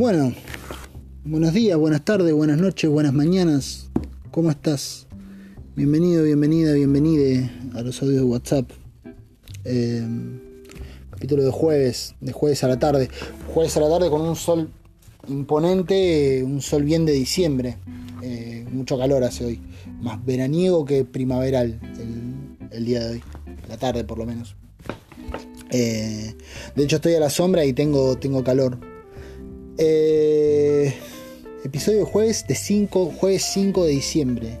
Bueno, buenos días, buenas tardes, buenas noches, buenas mañanas. ¿Cómo estás? Bienvenido, bienvenida, bienvenide a los audios de WhatsApp. Eh, capítulo de jueves, de jueves a la tarde. Jueves a la tarde con un sol imponente, un sol bien de diciembre. Eh, mucho calor hace hoy. Más veraniego que primaveral el, el día de hoy. La tarde por lo menos. Eh, de hecho estoy a la sombra y tengo, tengo calor. Eh, episodio jueves de 5, jueves 5 de diciembre.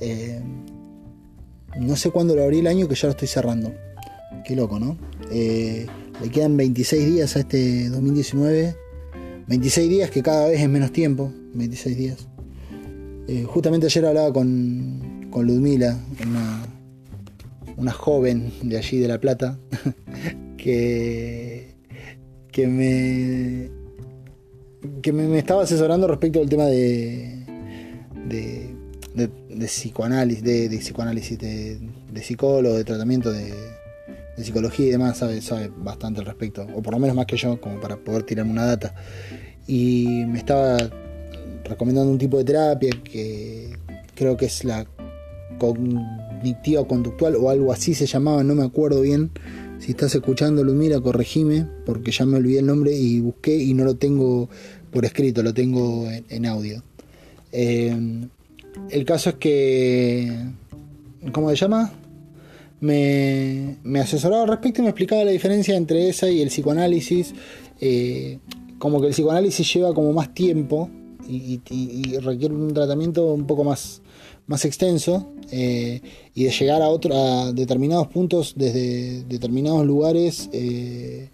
Eh, no sé cuándo lo abrí el año que ya lo estoy cerrando. Qué loco, ¿no? le quedan 26 días a este 2019. 26 días que cada vez es menos tiempo. 26 días. justamente ayer hablaba con, con Ludmila, una, una joven de allí de La Plata, que, que me que me, estaba asesorando respecto al tema de de, de, psicoanálisis, de, psicoanálisis, de, psicólogo, de tratamiento de, psicología y demás, sabe, sabe bastante al respecto, o por lo menos más que yo, como para poder tirarme una data. Y me estaba recomendando un tipo de terapia que creo que es la cognitiva conductual o algo así se llamaba, no me acuerdo bien. Si estás escuchando, mira corregime, porque ya me olvidé el nombre y busqué y no lo tengo por escrito, lo tengo en, audio. Eh, el caso es que. ¿Cómo se llama? Me, me, asesoraba al respecto y me explicaba la diferencia entre esa y el psicoanálisis. Eh, como que el psicoanálisis lleva como más tiempo y, requiere un tratamiento un poco más, más extenso eh, y de llegar a, otro, a determinados puntos desde determinados lugares eh,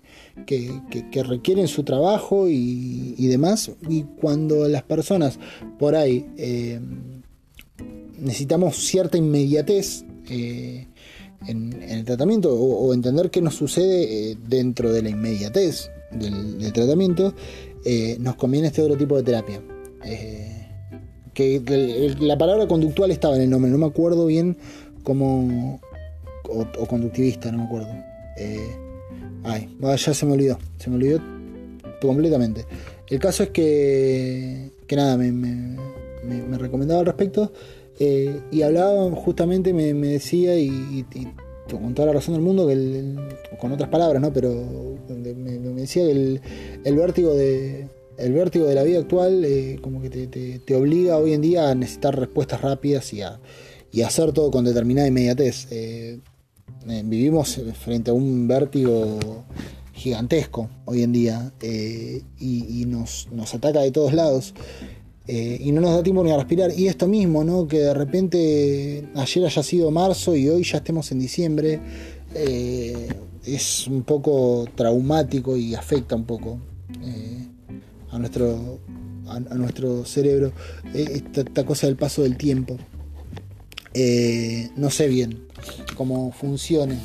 que, requieren su trabajo y, demás. Y cuando las personas por ahí eh, necesitamos cierta inmediatez en, el tratamiento o, entender qué nos sucede dentro de la inmediatez del tratamiento, nos conviene este otro tipo de terapia que la palabra conductual estaba en el nombre, no me acuerdo bien cómo. O, conductivista, no me acuerdo. Eh, ay, ya se me olvidó, se me olvidó completamente. El caso es que, que nada, me, me, recomendaba al respecto eh, y hablaba justamente, me, decía y, con toda la razón del mundo, que con otras palabras, ¿no? Pero me, decía que el, el vértigo de, el vértigo de la vida actual eh, como que te, obliga hoy en día a necesitar respuestas rápidas y a, hacer todo con determinada inmediatez. Eh, eh, vivimos frente a un vértigo gigantesco hoy en día y, nos, ataca de todos lados. y no nos da tiempo ni a respirar. Y esto mismo, ¿no? Que de repente ayer haya sido marzo y hoy ya estemos en diciembre, es un poco traumático y afecta un poco a nuestro, a, nuestro cerebro eh, esta, cosa del paso del tiempo. Eh, no sé bien cómo funcione,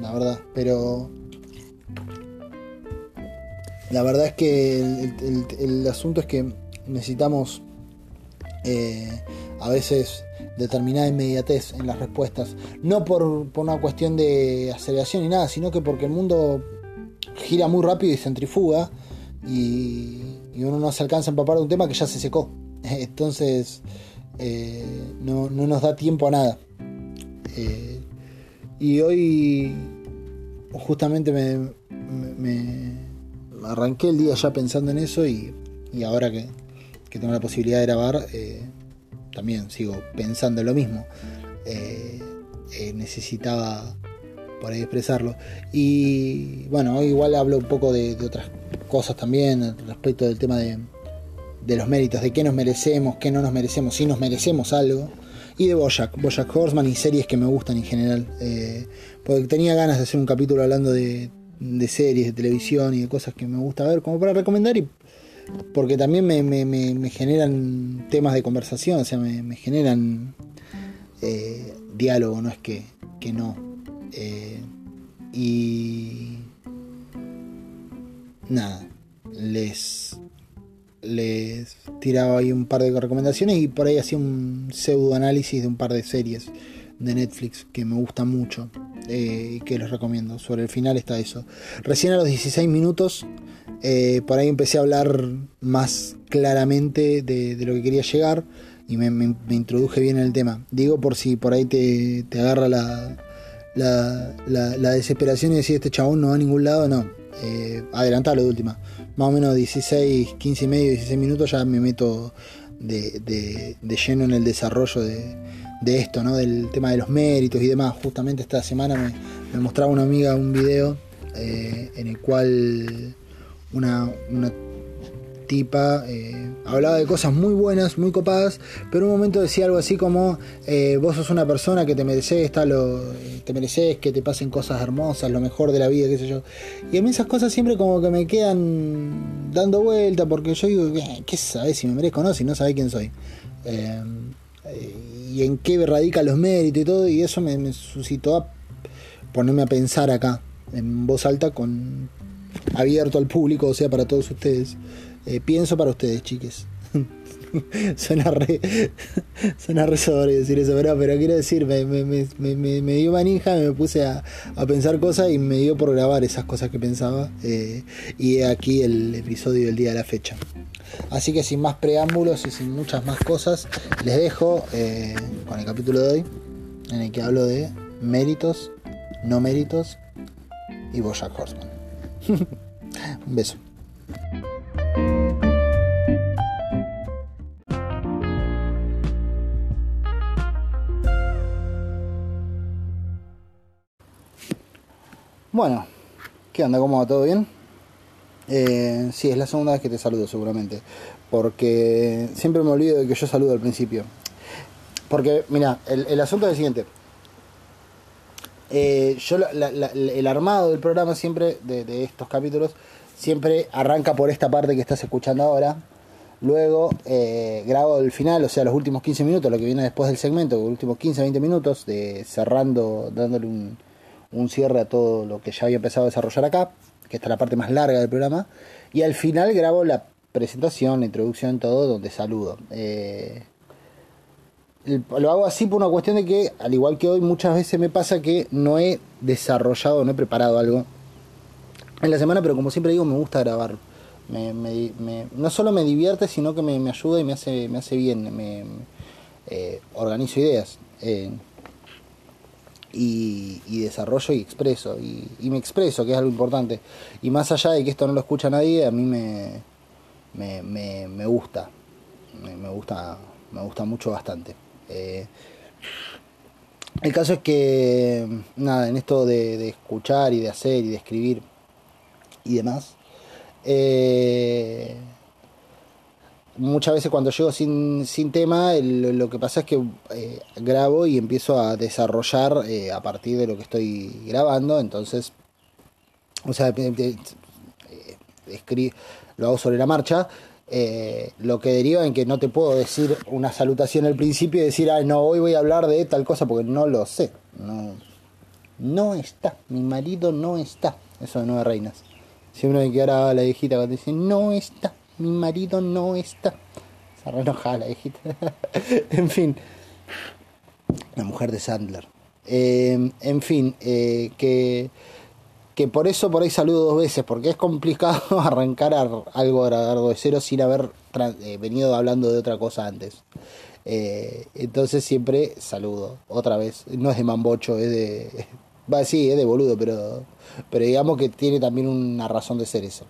la verdad, pero la verdad es que el, asunto es que necesitamos eh, a veces determinada inmediatez en las respuestas, no por, por, una cuestión de aceleración ni nada, sino que porque el mundo gira muy rápido y centrifuga y, y uno no se alcanza a empapar de un tema que ya se secó. Entonces eh, no, nos da tiempo a nada. Eh, y hoy justamente me, me, arranqué el día ya pensando en eso y, ahora que, tengo la posibilidad de grabar, eh, también sigo pensando en lo mismo. necesitaba por ahí expresarlo. Y bueno, igual hablo un poco de, de otras cosas también respecto del tema de, los méritos, de qué nos merecemos, qué no nos merecemos, si nos merecemos algo. Y de Bojack, Bojack Horseman y series que me gustan en general. Eh, porque tenía ganas de hacer un capítulo hablando de, series, de televisión y de cosas que me gusta ver, como para recomendar y porque también me, generan temas de conversación, o sea, me, generan eh, diálogo, no es que, que no. Eh, y nada, les, les tiraba ahí un par de recomendaciones y por ahí hacía un pseudo análisis de un par de series de Netflix que me gustan mucho. eh, que les recomiendo. Sobre el final está eso. Recién a los 16 minutos, eh, por ahí empecé a hablar más claramente de, lo que quería llegar y me, introduje bien en el tema. Digo por si por ahí te, agarra la, la, desesperación y decir este chabón no va a ningún lado, no. Eh, adelantalo de última. Más o menos 16, 15 y medio, 16 minutos ya me meto de, de lleno en el desarrollo de, de esto, ¿no? Del tema de los méritos y demás. Justamente esta semana me, mostraba una amiga un video eh, en el cual una tipa eh, hablaba de cosas muy buenas, muy copadas, pero un momento decía algo así como eh, vos sos una persona que te mereces, lo, te mereces que te pasen cosas hermosas, lo mejor de la vida, qué sé yo. Y a mí esas cosas siempre como que me quedan dando vuelta, porque yo digo, ¿qué sabes si me merezco no? Si no sabés quién soy y en qué radican los méritos y todo, y eso me, suscitó a ponerme a pensar acá, en voz alta, con abierto al público, o sea, para todos ustedes. Eh, pienso para ustedes, chiques. suena re, suena re sobre decir eso, pero, quiero decir, me, me, me, me, dio manija, me puse a, a, pensar cosas y me dio por grabar esas cosas que pensaba. Eh, y aquí el episodio del día de la fecha. Así que sin más preámbulos y sin muchas más cosas, les dejo eh, con el capítulo de hoy, en el que hablo de méritos, no méritos y Bojack Horseman. Un beso. Bueno, ¿qué onda? ¿Cómo va? ¿Todo bien? Eh, sí, es la segunda vez que te saludo seguramente. Porque siempre me olvido de que yo saludo al principio. Porque, mira, el, asunto es el siguiente. Eh, yo el armado del programa siempre, de, estos capítulos, siempre arranca por esta parte que estás escuchando ahora. Luego eh, grabo el final, o sea, los últimos 15 minutos, lo que viene después del segmento, los últimos 15-20 minutos, de cerrando, dándole un, un cierre a todo lo que ya había empezado a desarrollar acá que esta es la parte más larga del programa, y al final grabo la presentación, la introducción, todo, donde saludo. Eh, lo hago así por una cuestión de que, al igual que hoy, muchas veces me pasa que no he desarrollado, no he preparado algo en la semana, pero como siempre digo, me gusta grabar. no solo me divierte, sino que me, ayuda y me hace, me hace bien, me eh, organizo ideas. Eh, y, desarrollo y expreso. Y, me expreso, que es algo importante. Y más allá de que esto no lo escucha nadie, a mí me, me, me, gusta. Me, gusta. Me gusta mucho bastante. Eh, el caso es que, nada, en esto de, de, escuchar y de hacer y de escribir y demás, eh, muchas veces cuando llego sin, sin tema, lo que pasa es que eh, grabo y empiezo a desarrollar eh, a partir de lo que estoy grabando, entonces, o sea, eh, lo hago sobre la marcha. lo que deriva en que no te puedo decir una salutación al principio y decir, ay, no, hoy voy a hablar de tal cosa porque no lo sé. No, no está, mi marido no está. Eso de Nueve Reinas. Siempre me queda la viejita cuando dice, no está mi marido no está. Se reenojada la hijita. en fin. La mujer de Sandler. Eh, en fin, eh, que, que por eso por ahí saludo dos veces, porque es complicado arrancar algo algo de cero sin haber eh, venido hablando de otra cosa antes. entonces siempre saludo, otra vez. No es de mambocho, es de... Va, sí, es de boludo, pero, pero digamos que tiene también una razón de ser eso.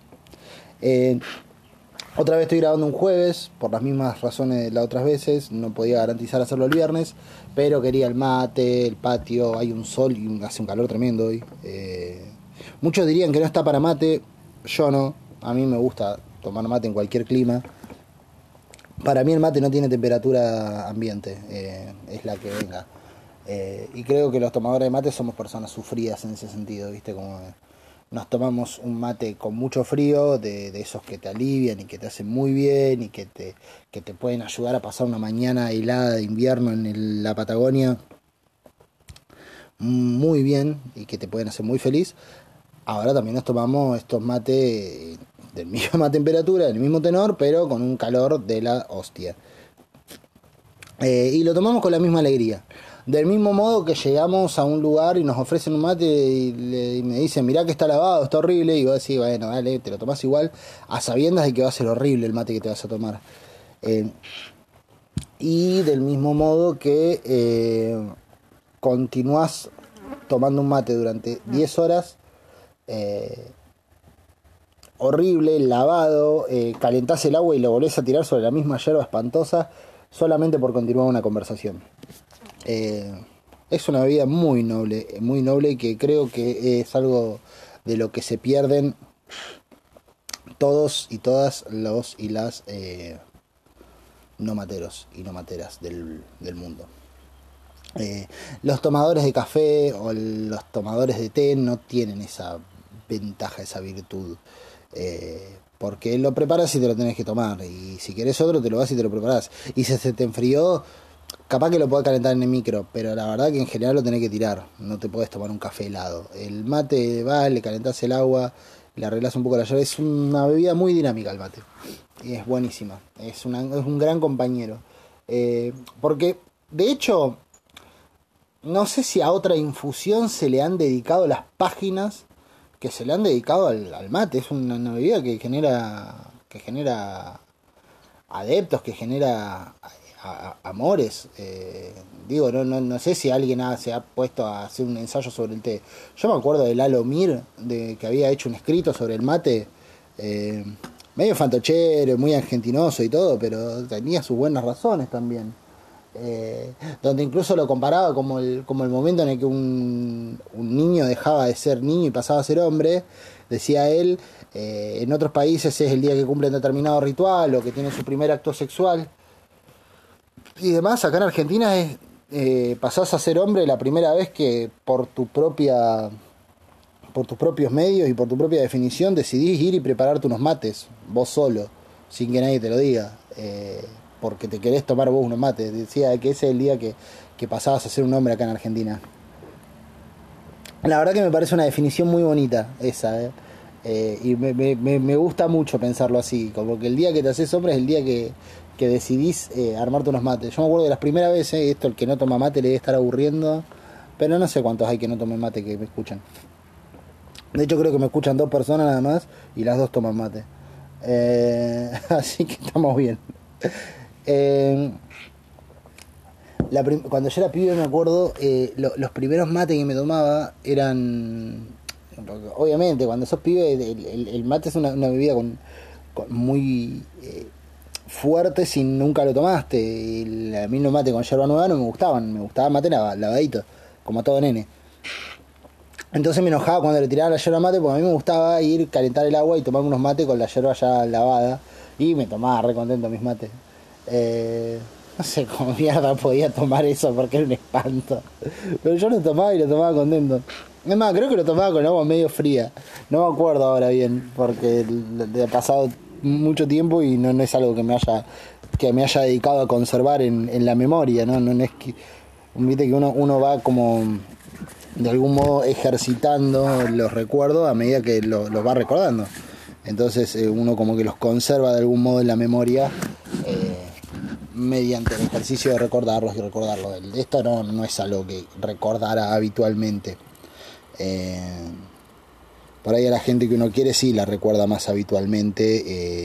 Otra vez estoy grabando un jueves, por las mismas razones de las otras veces, no podía garantizar hacerlo el viernes, pero quería el mate, el patio, hay un sol y hace un calor tremendo hoy. Eh, muchos dirían que no está para mate, yo no, a mí me gusta tomar mate en cualquier clima. Para mí el mate no tiene temperatura ambiente, eh, es la que venga. Eh, y creo que los tomadores de mate somos personas sufridas en ese sentido, ¿viste? Como nos tomamos un mate con mucho frío, de, esos que te alivian y que te hacen muy bien y que te, que te pueden ayudar a pasar una mañana helada de invierno en la Patagonia muy bien y que te pueden hacer muy feliz. Ahora también nos tomamos estos mates de misma temperatura, del mismo tenor, pero con un calor de la hostia. Eh, y lo tomamos con la misma alegría. Del mismo modo que llegamos a un lugar y nos ofrecen un mate y, me dicen, mirá que está lavado, está horrible, y vos decís, bueno, dale, te lo tomás igual, a sabiendas de que va a ser horrible el mate que te vas a tomar. Eh, y del mismo modo que eh, continúas tomando un mate durante 10 horas, eh, horrible, lavado, eh, calentás el agua y lo volvés a tirar sobre la misma hierba espantosa solamente por continuar una conversación. Eh, es una bebida muy noble, muy noble y que creo que es algo de lo que se pierden todos y todas los y las eh, no materos y no materas del, mundo. Eh, los tomadores de café o los tomadores de té no tienen esa ventaja, esa virtud. Porque lo preparas y te lo tenés que tomar. Y si querés otro, te lo vas y te lo preparas. Y si se te enfrió, capaz que lo podés calentar en el micro. Pero la verdad que en general lo tenés que tirar. No te puedes tomar un café helado. El mate va, le calentás el agua, le arreglás un poco la llave. Es una bebida muy dinámica el mate. Y es buenísima. Es, una, es un gran compañero. Eh, porque, de hecho, no sé si a otra infusión se le han dedicado las páginas que se le han dedicado al, mate. Es una, bebida que genera, que genera adeptos, que genera amores. Eh, digo, no, no, no, sé si alguien se ha puesto a hacer un ensayo sobre el té. Yo me acuerdo de Lalo Mir, de, que había hecho un escrito sobre el mate. Eh, medio fantochero, muy argentinoso y todo, pero tenía sus buenas razones también. Eh, donde incluso lo comparaba como el, como el momento en el que un, un, niño dejaba de ser niño y pasaba a ser hombre, decía él, en otros países es el día que cumplen determinado ritual o que tiene su primer acto sexual. Y demás, acá en Argentina es, eh, pasás a ser hombre la primera vez que por tu propia por tus propios medios y por tu propia definición decidís ir y prepararte unos mates, vos solo, sin que nadie te lo diga. Eh, porque te querés tomar vos unos mates. Decía que ese es el día que, pasabas a ser un hombre acá en Argentina. La verdad que me parece una definición muy bonita esa, ¿eh? Eh, y me, gusta mucho pensarlo así, como que el día que te haces hombre es el día que, decidís eh, armarte unos mates. Yo me acuerdo de las primeras veces, esto el que no toma mate le debe estar aburriendo, pero no sé cuántos hay que no tomen mate que me escuchan. De hecho creo que me escuchan dos personas nada más y las dos toman mate. así que estamos bien. Eh, cuando yo era pibe me acuerdo, eh, los primeros mates que me tomaba eran... Obviamente, cuando sos pibe, el, mate es una, bebida con, muy eh, fuerte si nunca lo tomaste. Y a mí los mates con yerba nueva no me gustaban, me gustaba mate lavadito, como todo nene. Entonces me enojaba cuando le tiraba la yerba mate porque a mí me gustaba ir, calentar el agua y tomar unos mates con la yerba ya lavada. Y me tomaba re contento mis mates. Eh, no sé cómo mierda podía tomar eso porque era un espanto. Pero yo lo tomaba y lo tomaba contento. Es más, creo que lo tomaba con agua medio fría. No me acuerdo ahora bien, porque ha pasado mucho tiempo y no, es algo que me haya que me haya dedicado a conservar en, la memoria, ¿no? No, es que viste que uno, uno va como de algún modo ejercitando los recuerdos a medida que los va recordando. Entonces eh, uno como que los conserva de algún modo en la memoria mediante el ejercicio de recordarlos y recordarlos. Esto no, no es algo que recordara habitualmente. Eh, por ahí a la gente que uno quiere sí la recuerda más habitualmente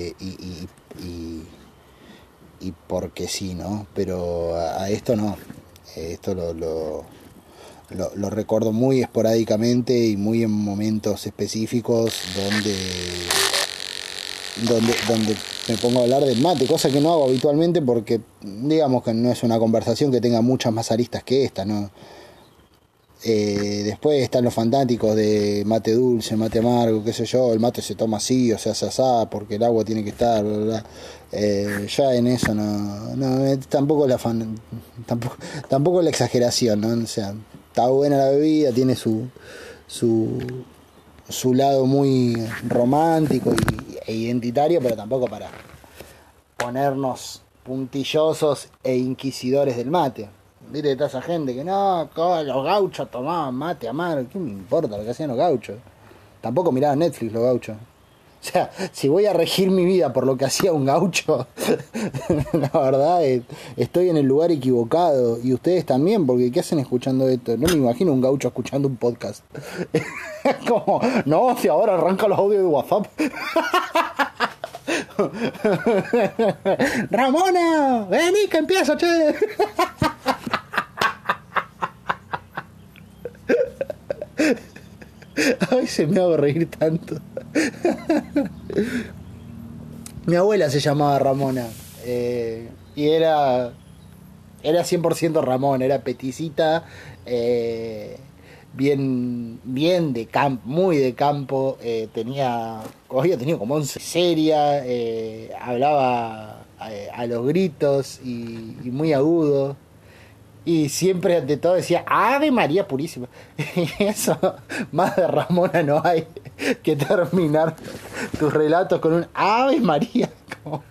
eh, y, y, y, porque sí, ¿no? Pero a, esto no. Esto lo, lo, lo, recuerdo muy esporádicamente y muy en momentos específicos donde donde, donde me pongo a hablar del mate, cosa que no hago habitualmente porque digamos que no es una conversación que tenga muchas más aristas que esta, ¿no? Eh, después están los fantásticos de mate dulce, mate amargo, qué sé yo, el mate se toma así, o se asada porque el agua tiene que estar, eh, ya en eso no, no eh, tampoco la fan, tampoco, tampoco la exageración, ¿no? O sea, está buena la bebida, tiene su, su, su lado muy romántico e identitario, pero tampoco para ponernos puntillosos e inquisidores del mate. Viste toda esa gente que no, los gauchos tomaban mate a mar, ¿qué me importa lo que hacían los gauchos? Tampoco miraban Netflix los gauchos. O sea, si voy a regir mi vida por lo que hacía un gaucho, la verdad es, estoy en el lugar equivocado. Y ustedes también, porque ¿qué hacen escuchando esto? No me imagino un gaucho escuchando un podcast. Como, no, si ahora arranca los audios de WhatsApp. Ramona, vení que empiezo, che. Ay, se me hago reír tanto. Mi abuela se llamaba Ramona. eh, y era. Era 100% Ramón, era peticita. eh, bien, bien de campo, muy de campo. eh, tenía. Había tenido como 11 seria. hablaba a los gritos y muy agudo. Y siempre ante todo decía, Ave María Purísima. Y eso, más de Ramona no hay que terminar tus relatos con un Ave María. Como,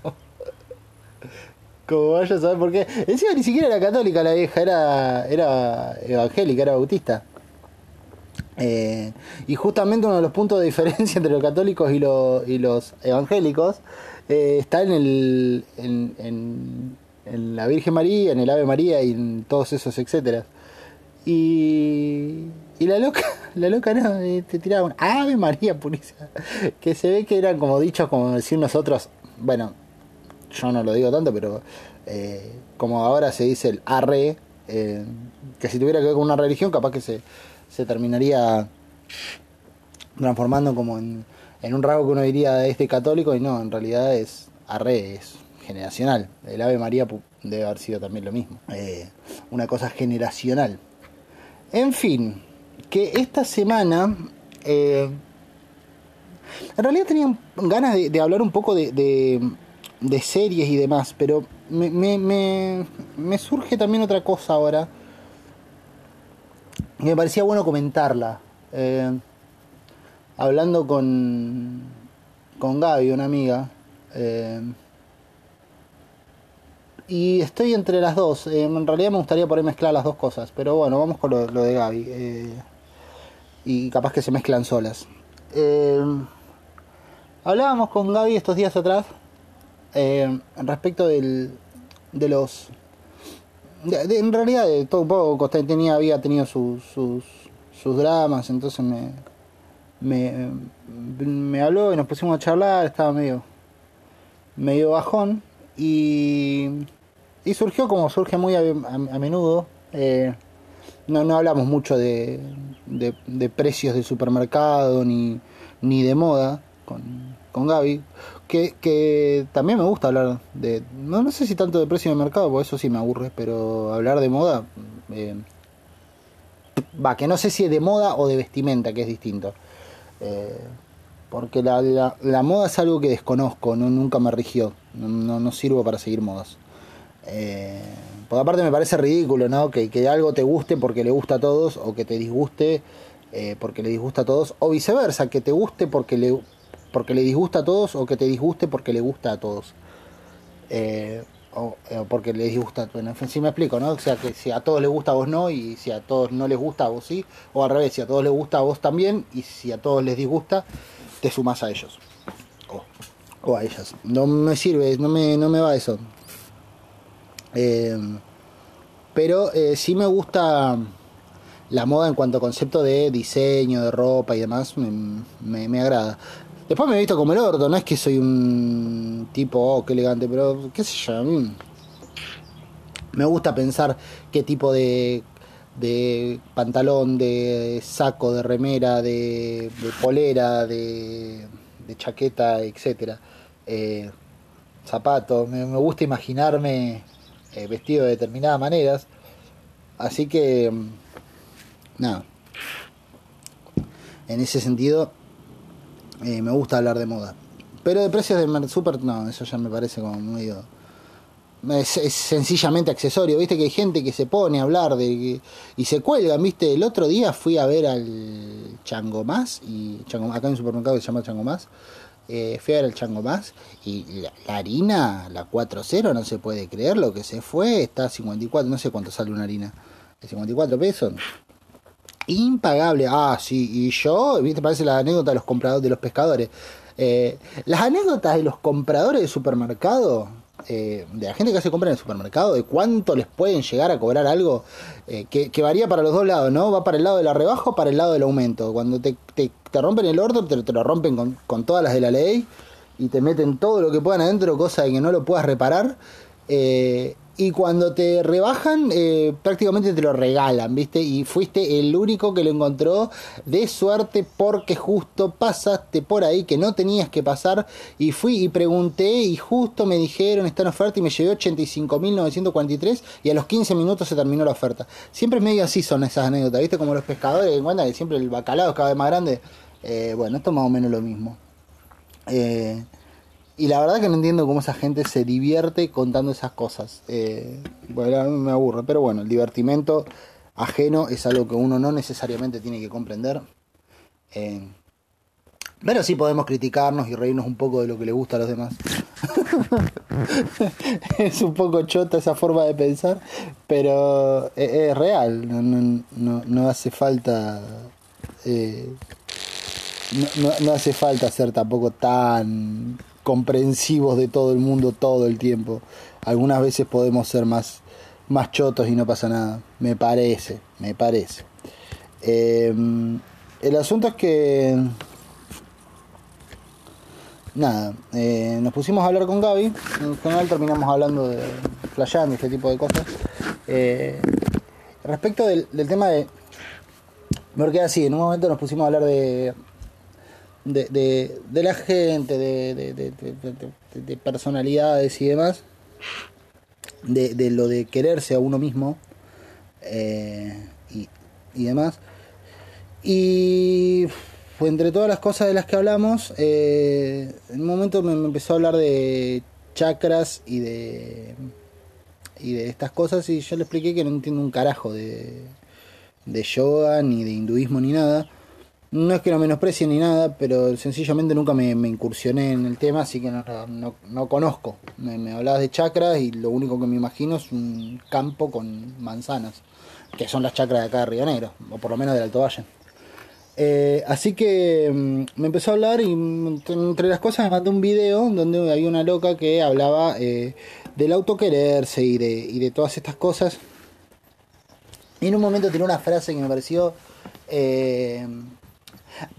como vaya a saber por qué. Encima ni siquiera era católica la vieja, era, era evangélica, era bautista. Eh, y justamente uno de los puntos de diferencia entre los católicos y, los y los evangélicos eh, está en, el, en la Virgen María, en el Ave María y en todos esos etcétera. Y, y la loca, la loca no, eh, te tiraba un Ave María purísima. Que se ve que eran como dichos, como decir nosotros, bueno, yo no lo digo tanto, pero eh, como ahora se dice el arre, eh, que si tuviera que ver con una religión, capaz que se, se terminaría transformando como en, un rasgo que uno diría de católico y no, en realidad es arre, es generacional. El Ave María debe haber sido también lo mismo. Eh, una cosa generacional. En fin, que esta semana... eh, en realidad tenía ganas de, hablar un poco de, series y demás, pero me, me, me, surge también otra cosa ahora. Me parecía bueno comentarla. Eh, hablando con, con Gaby, una amiga. Y estoy entre las dos. Eh, en realidad me gustaría poder mezclar las dos cosas. Pero bueno, vamos con lo, de Gaby. eh, y capaz que se mezclan solas. Eh, hablábamos con Gaby estos días atrás. eh, respecto del, de los... en realidad de todo un poco. Tenía, había tenido sus, sus, sus dramas. Entonces me, me, me habló y nos pusimos a charlar. Estaba medio medio bajón y, y surgió como surge muy a, menudo. eh, no, no hablamos mucho de, de, precios de supermercado ni, ni de moda con, con Gaby. Que, que también me gusta hablar de. No, no sé si tanto de precio de mercado, porque eso sí me aburre, pero hablar de moda. eh, va, que no sé si es de moda o de vestimenta, que es distinto. Eh, porque la, la, la moda es algo que desconozco, no, nunca me rigió. No, no sirvo para seguir modas. Eh, por aparte me parece ridículo, ¿no? Que, que algo te guste porque le gusta a todos o que te disguste eh, porque le disgusta a todos o viceversa, que te guste porque le, porque le disgusta a todos o que te disguste porque le gusta a todos. Eh, o, o porque le disgusta, bueno, en fin, sí me explico, ¿no? O sea, que si a todos les gusta a vos no y si a todos no les gusta a vos sí, o al revés, si a todos les gusta a vos también y si a todos les disgusta, te sumas a ellos. O, o a ellas. No me sirve, no me, no me va eso. Eh, pero eh, sí me gusta la moda en cuanto a concepto de diseño, de ropa y demás, me, me, agrada. Después me he visto como el orto, no es que soy un tipo, oh, qué elegante, pero qué sé yo, mí me gusta pensar qué tipo de, de pantalón, de saco, de remera, de, polera, de, chaqueta, etcétera, eh, zapatos, me, me gusta imaginarme eh, vestido de determinadas maneras, así que mm, nada, en ese sentido eh, me gusta hablar de moda. Pero de precios de super, no, eso ya me parece como medio... Es, sencillamente accesorio, viste que hay gente que se pone a hablar de y se cuelgan, viste. El otro día fui a ver al Chango Más, y Chango, acá hay un supermercado que se llama Chango Más. Eh, fui a ver al Chango Más y la, harina, la 4.0, no se puede creer lo que se fue, está a 54, no sé cuánto sale una harina, 54 pesos. Impagable. Ah, sí. Y yo, viste, parece la anécdota de los compradores, de los pescadores. Eh, las anécdotas de los compradores de supermercado, eh, de la gente que hace compra en el supermercado, de cuánto les pueden llegar a cobrar algo, eh, que, varía para los dos lados, ¿no? Va para el lado de la rebaja o para el lado del aumento. Cuando te, te, rompen el orden, te, te, lo rompen con, con todas las de la ley y te meten todo lo que puedan adentro, cosa de que no lo puedas reparar. Eh, y cuando te rebajan, eh, prácticamente te lo regalan, ¿viste? Y fuiste el único que lo encontró de suerte porque justo pasaste por ahí que no tenías que pasar. Y fui y pregunté y justo me dijeron está en oferta y me llevé 85.943 y a los 15 minutos se terminó la oferta. Siempre medio así son esas anécdotas, ¿viste? Como los pescadores que cuentan que siempre el bacalao es cada vez más grande. Eh, bueno, esto es más o menos lo mismo. Eh, y la verdad que no entiendo cómo esa gente se divierte contando esas cosas. Eh, bueno, me aburre, pero bueno, el divertimento ajeno es algo que uno no necesariamente tiene que comprender. Eh, pero sí podemos criticarnos y reírnos un poco de lo que le gusta a los demás. es un poco chota esa forma de pensar, pero es, es real, no, no, no, no, hace falta... Eh, no, no, hace falta ser tampoco tan comprensivos de todo el mundo todo el tiempo. Algunas veces podemos ser más, más chotos y no pasa nada. Me parece, me parece. Eh, el asunto es que... Nada, eh, nos pusimos a hablar con Gaby. En general terminamos hablando de flasheando, este tipo de cosas. Eh, respecto del, del tema de... Porque así, en un momento nos pusimos a hablar de de, la gente, de, de, personalidades y demás, de, lo de quererse a uno mismo eh, y, y, demás. Y pues, entre todas las cosas de las que hablamos, eh, en un momento me, me, empezó a hablar de chakras y de y de estas cosas y yo le expliqué que no entiendo un carajo de, de yoga ni de hinduismo ni nada no es que lo menosprecie ni nada, pero sencillamente nunca me, me incursioné en el tema, así que no, no, no conozco. Me, me, hablabas de chakras y lo único que me imagino es un campo con manzanas, que son las chakras de acá de Río Negro, o por lo menos del Alto Valle. Eh, así que mm, me empezó a hablar y mm, entre las cosas me mandó un video donde había una loca que hablaba eh, del autoquererse y de, y de todas estas cosas. Y en un momento tiene una frase que me pareció... Eh,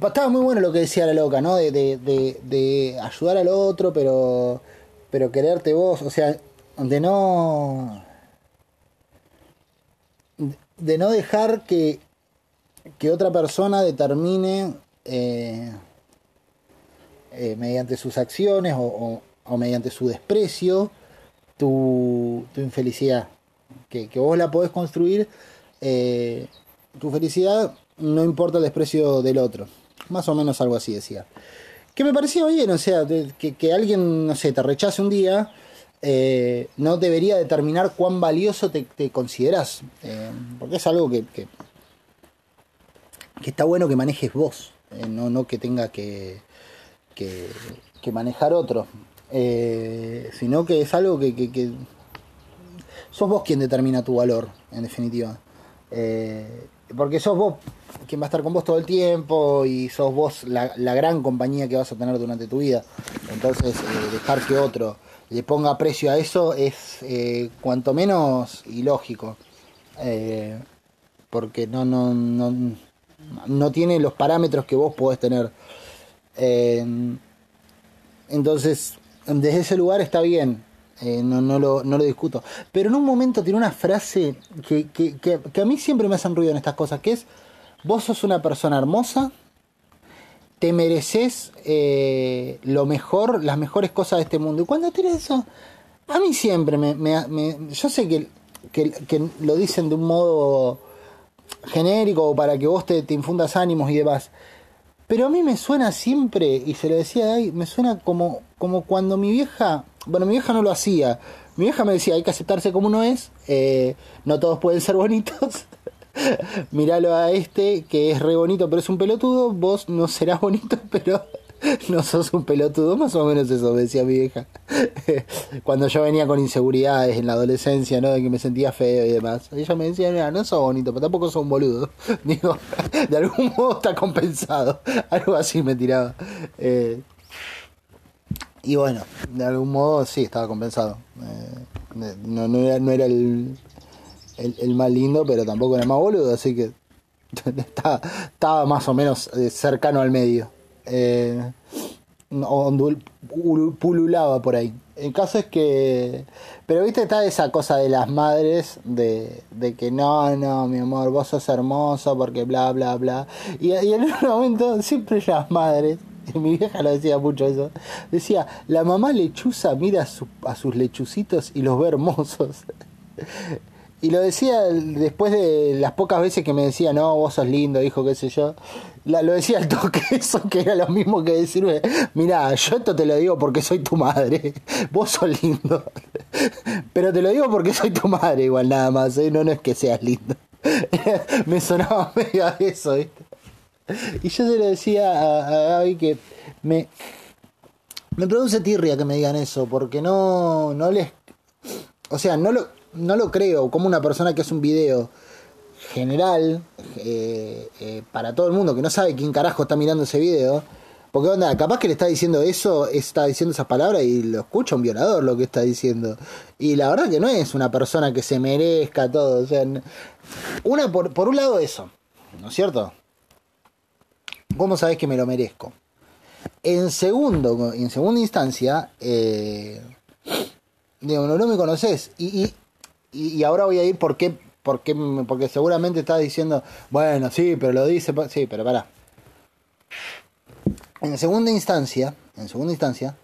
estaba muy bueno lo que decía la loca, ¿no? De, de, de, ayudar al otro, pero, pero quererte vos, o sea, de no... De no dejar que, que otra persona determine eh, eh, mediante sus acciones o, o, o, mediante su desprecio tu, tu infelicidad. Que, que, vos la podés construir, eh, tu felicidad no importa el desprecio del otro. Más o menos algo así decía. Que me parecía bien, o sea, que, que alguien, no sé, te rechace un día, eh, no debería determinar cuán valioso te, consideras. Eh, porque es algo que, que, está bueno que manejes vos, eh, no, no que tenga que, que, manejar otro. Sino que es algo que, sos vos quien determina tu valor, en definitiva. Porque sos vos quien va a estar con vos todo el tiempo y sos vos la, la gran compañía que vas a tener durante tu vida. Entonces, eh, dejar que otro le ponga precio a eso es eh, cuanto menos ilógico. Eh, porque no, no, no, no tiene los parámetros que vos podés tener. Entonces, desde ese lugar está bien. Eh, no, no, lo, no lo discuto. Pero en un momento tiene una frase que, que, que, a mí siempre me hacen ruido en estas cosas, que es, vos sos una persona hermosa, te mereces eh, lo mejor, las mejores cosas de este mundo. Y cuando tienes eso, a mí siempre me... yo sé que, que, que, lo dicen de un modo genérico para que vos te, te infundas ánimos y demás. Pero a mí me suena siempre, y se lo decía ahí, me suena como, como cuando mi vieja bueno, mi vieja no lo hacía. Mi vieja me decía, hay que aceptarse como uno es, eh, no todos pueden ser bonitos. Míralo a este que es re bonito pero es un pelotudo, vos no serás bonito pero no sos un pelotudo, más o menos eso me decía mi vieja. Cuando yo venía con inseguridades en la adolescencia, ¿no? De que me sentía feo y demás. Ella me decía, mira, no sos bonito, pero tampoco sos un boludo. Digo, de algún modo está compensado. Algo así me tiraba. Eh, Y bueno, de algún modo sí, estaba compensado. Eh, no, no, era, no era el, el, más lindo, pero tampoco era más boludo, así que estaba, estaba más o menos eh, cercano al medio. Eh, pululaba por ahí. El caso es que. Pero viste, está esa cosa de las madres, de, que no, no, mi amor, vos sos hermoso porque bla, bla, bla. Y, y en un momento, siempre las madres, y mi vieja lo decía mucho eso, decía: La mamá lechuza mira a, a sus lechucitos y los ve hermosos. Y lo decía después de las pocas veces que me decía, no, vos sos lindo, hijo, qué sé yo. Lo decía al toque eso, que era lo mismo que decirme, mira, yo esto te lo digo porque soy tu madre, vos sos lindo. Pero te lo digo porque soy tu madre igual nada más, ¿eh? no, no es que seas lindo. me sonaba medio a eso, ¿viste? Y yo se lo decía a, a Gaby que me, me produce tirria que me digan eso, porque no, no les... O sea, no lo no lo creo como una persona que hace un video general eh, eh, para todo el mundo que no sabe quién carajo está mirando ese video. Porque onda, capaz que le está diciendo eso, está diciendo esas palabras y lo escucha un violador lo que está diciendo. Y la verdad que no es una persona que se merezca todo. O sea, una por, por un lado eso, ¿no es cierto? ¿Cómo sabes que me lo merezco? En segundo, en segunda instancia, eh, digo, no, me conoces. y, y, ahora voy a ir porque, porque, porque seguramente estás diciendo, bueno, sí, pero lo dice, sí, pero para En segunda instancia, en segunda instancia,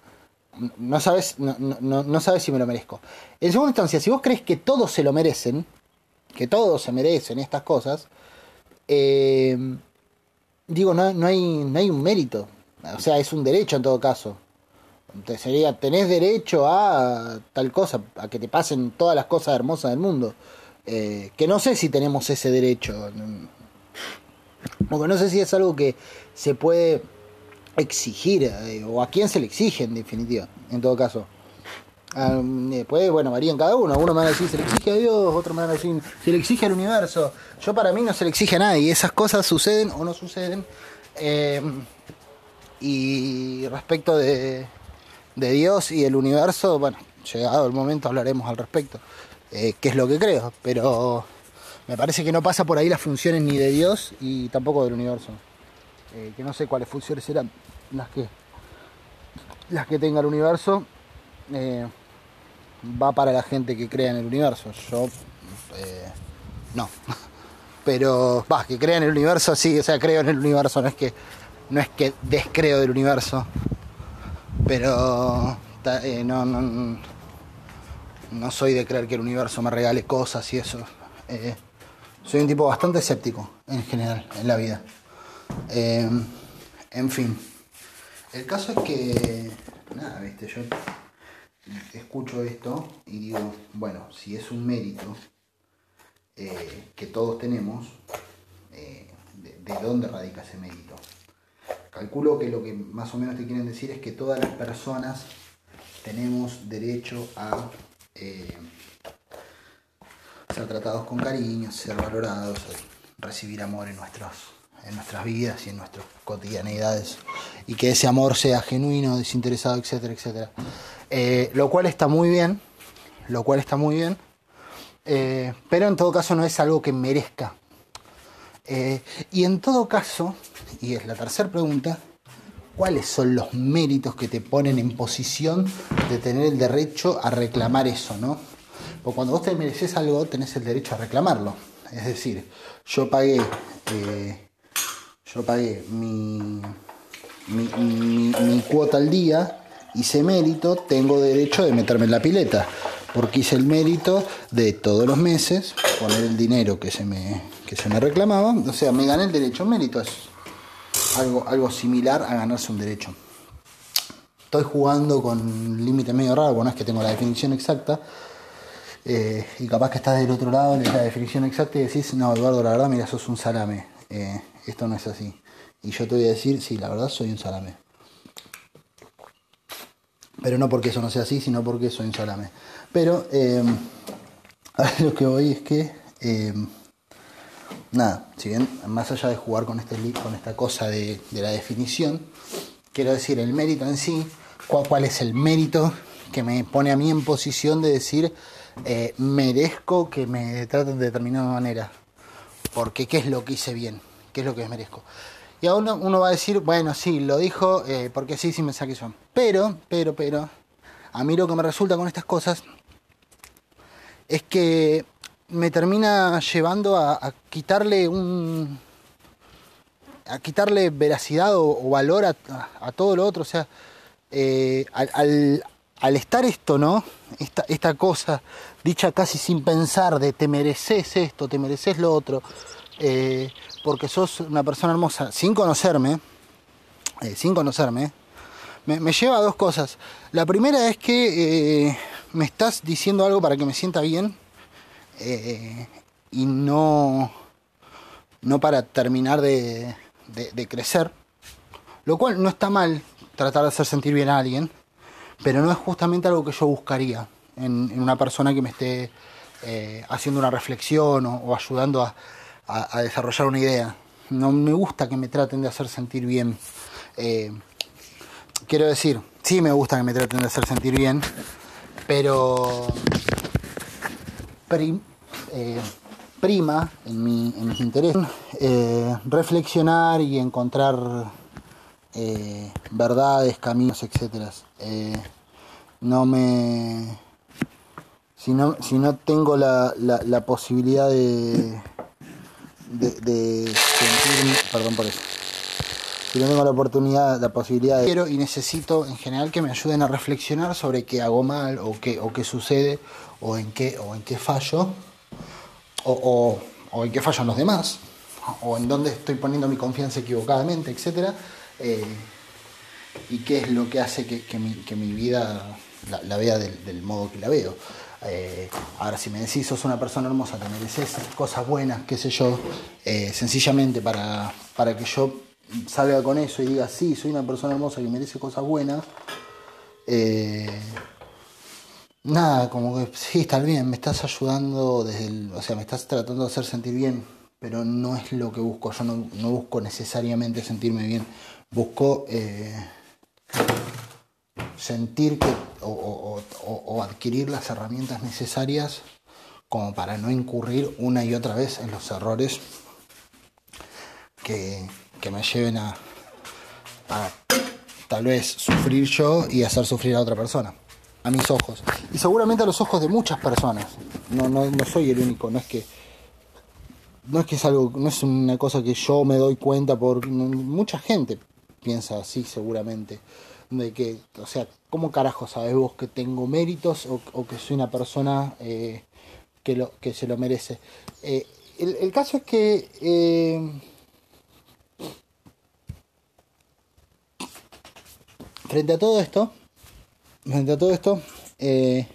no sabes, no, no, no, sabes si me lo merezco. En segunda instancia, si vos crees que todos se lo merecen, que todos se merecen estas cosas, eh, digo, no, no, hay, no hay un mérito. O sea, es un derecho en todo caso te sería, tenés derecho a tal cosa, a que te pasen todas las cosas hermosas del mundo. Eh, que no sé si tenemos ese derecho. Porque no sé si es algo que se puede exigir, eh, o a quién se le exige en definitiva, en todo caso. después, bueno, varía en cada uno. Uno me va a decir, se le exige a Dios, otro me va a decir, se le exige al universo. Yo para mí no se le exige a nadie. Esas cosas suceden o no suceden. Eh, y respecto de, de Dios y el universo, bueno, llegado el momento hablaremos al respecto, eh, qué es lo que creo, pero me parece que no pasa por ahí las funciones ni de Dios y tampoco del universo. Eh, que no sé cuáles funciones serán las que las que tenga el universo. Eh, va para la gente que crea en el universo. Yo no. Pero va, que crea en el universo, sí, o sea, creo en el universo, no es que no es que descreo del universo pero eh, no, no soy de creer que el universo me regale cosas y eso. Eh, soy un tipo bastante escéptico en general en la vida. Eh, en fin, el caso es que, nada, viste, yo escucho esto y digo, bueno, si es un mérito que todos tenemos, ¿de dónde radica ese mérito? Calculo que lo que más o menos te quieren decir es que todas las personas tenemos derecho a eh, ser tratados con cariño, ser valorados, recibir amor en, nuestros, en nuestras vidas y en nuestras cotidianidades. Y que ese amor sea genuino, desinteresado, etcétera, etcétera. Eh, lo cual está muy bien, lo cual está muy bien. Eh, pero en todo caso no es algo que merezca. y en todo caso, y es la tercera pregunta, ¿cuáles son los méritos que te ponen en posición de tener el derecho a reclamar eso, no? Porque cuando vos te mereces algo, tenés el derecho a reclamarlo. Es decir, yo pagué, eh, yo pagué mi, mi, cuota al día, hice mérito, tengo derecho de meterme en la pileta. Porque hice el mérito de todos los meses poner el dinero que se me, que se me reclamaba. O sea, me gané el derecho a mérito. Algo, algo similar a ganarse un derecho. Estoy jugando con un límite medio raro, bueno, es que tengo la definición exacta. Eh, y capaz que estás del otro lado, de la definición exacta y decís, no, Eduardo, la verdad, mira, sos un salame. Eh, esto no es así. Y yo te voy a decir, sí, la verdad, soy un salame. Pero no porque eso no sea así, sino porque soy un salame. Pero eh, lo que voy es que nada, si bien más allá de jugar con, este, con esta cosa de, la definición, quiero decir, el mérito en sí cuál, es el mérito que me pone a mí en posición de decir eh, merezco que me traten de determinada manera. Porque qué es lo que hice bien, qué es lo que merezco. Y aún uno, uno va a decir, bueno, sí, lo dijo eh, porque sí, sí me saqué yo. Pero, pero, pero, a mí lo que me resulta con estas cosas es que me termina llevando a, quitarle un a quitarle veracidad o, valor a, todo lo otro. O sea eh, al, estar esto no esta, esta cosa dicha casi sin pensar de te mereces esto te mereces lo otro eh, porque sos una persona hermosa sin conocerme eh, sin conocerme me, lleva a dos cosas. La primera es que me estás diciendo algo para que me sienta bien eh, y no, no para terminar de, crecer, lo cual no está mal tratar de hacer sentir bien a alguien, pero no es justamente algo que yo buscaría en, una persona que me esté eh, haciendo una reflexión o, ayudando a, a, desarrollar una idea. No me gusta que me traten de hacer sentir bien. Eh, quiero decir, sí me gusta que me traten de hacer sentir bien, pero eh, prima en, mi, en mis intereses eh, reflexionar y encontrar eh, verdades, caminos, etcétera. no me si no, si no tengo la, la, posibilidad de, de, de sentir, perdón por eso si no tengo la oportunidad, la posibilidad de quiero y necesito en general que me ayuden a reflexionar sobre qué hago mal o qué, o qué sucede o en qué, o en qué fallo o, en qué fallan los demás o en dónde estoy poniendo mi confianza equivocadamente, etc. Eh, y qué es lo que hace que, mi, vida la, vea del, modo que la veo. Eh, ahora, si me decís, sos una persona hermosa, te mereces cosas buenas, qué sé yo, eh, sencillamente para, para que yo salga con eso y diga, sí, soy una persona hermosa que merece cosas buenas, nada, como que sí, está bien, me estás ayudando desde el, o sea, me estás tratando de hacer sentir bien, pero no es lo que busco, yo no, busco necesariamente sentirme bien, busco eh, sentir que, o, o adquirir las herramientas necesarias como para no incurrir una y otra vez en los errores que, que me lleven a, tal vez sufrir yo y hacer sufrir a otra persona, a mis ojos. Y seguramente a los ojos de muchas personas. No, no, no soy el único, no es que no es que es algo, no es una cosa que yo me doy cuenta por mucha gente piensa así seguramente de que, o sea, ¿cómo carajo sabes vos que tengo méritos o, que soy una persona eh, que, lo, que se lo merece? Eh, el, caso es que eh, frente a todo esto, frente a todo esto, eh,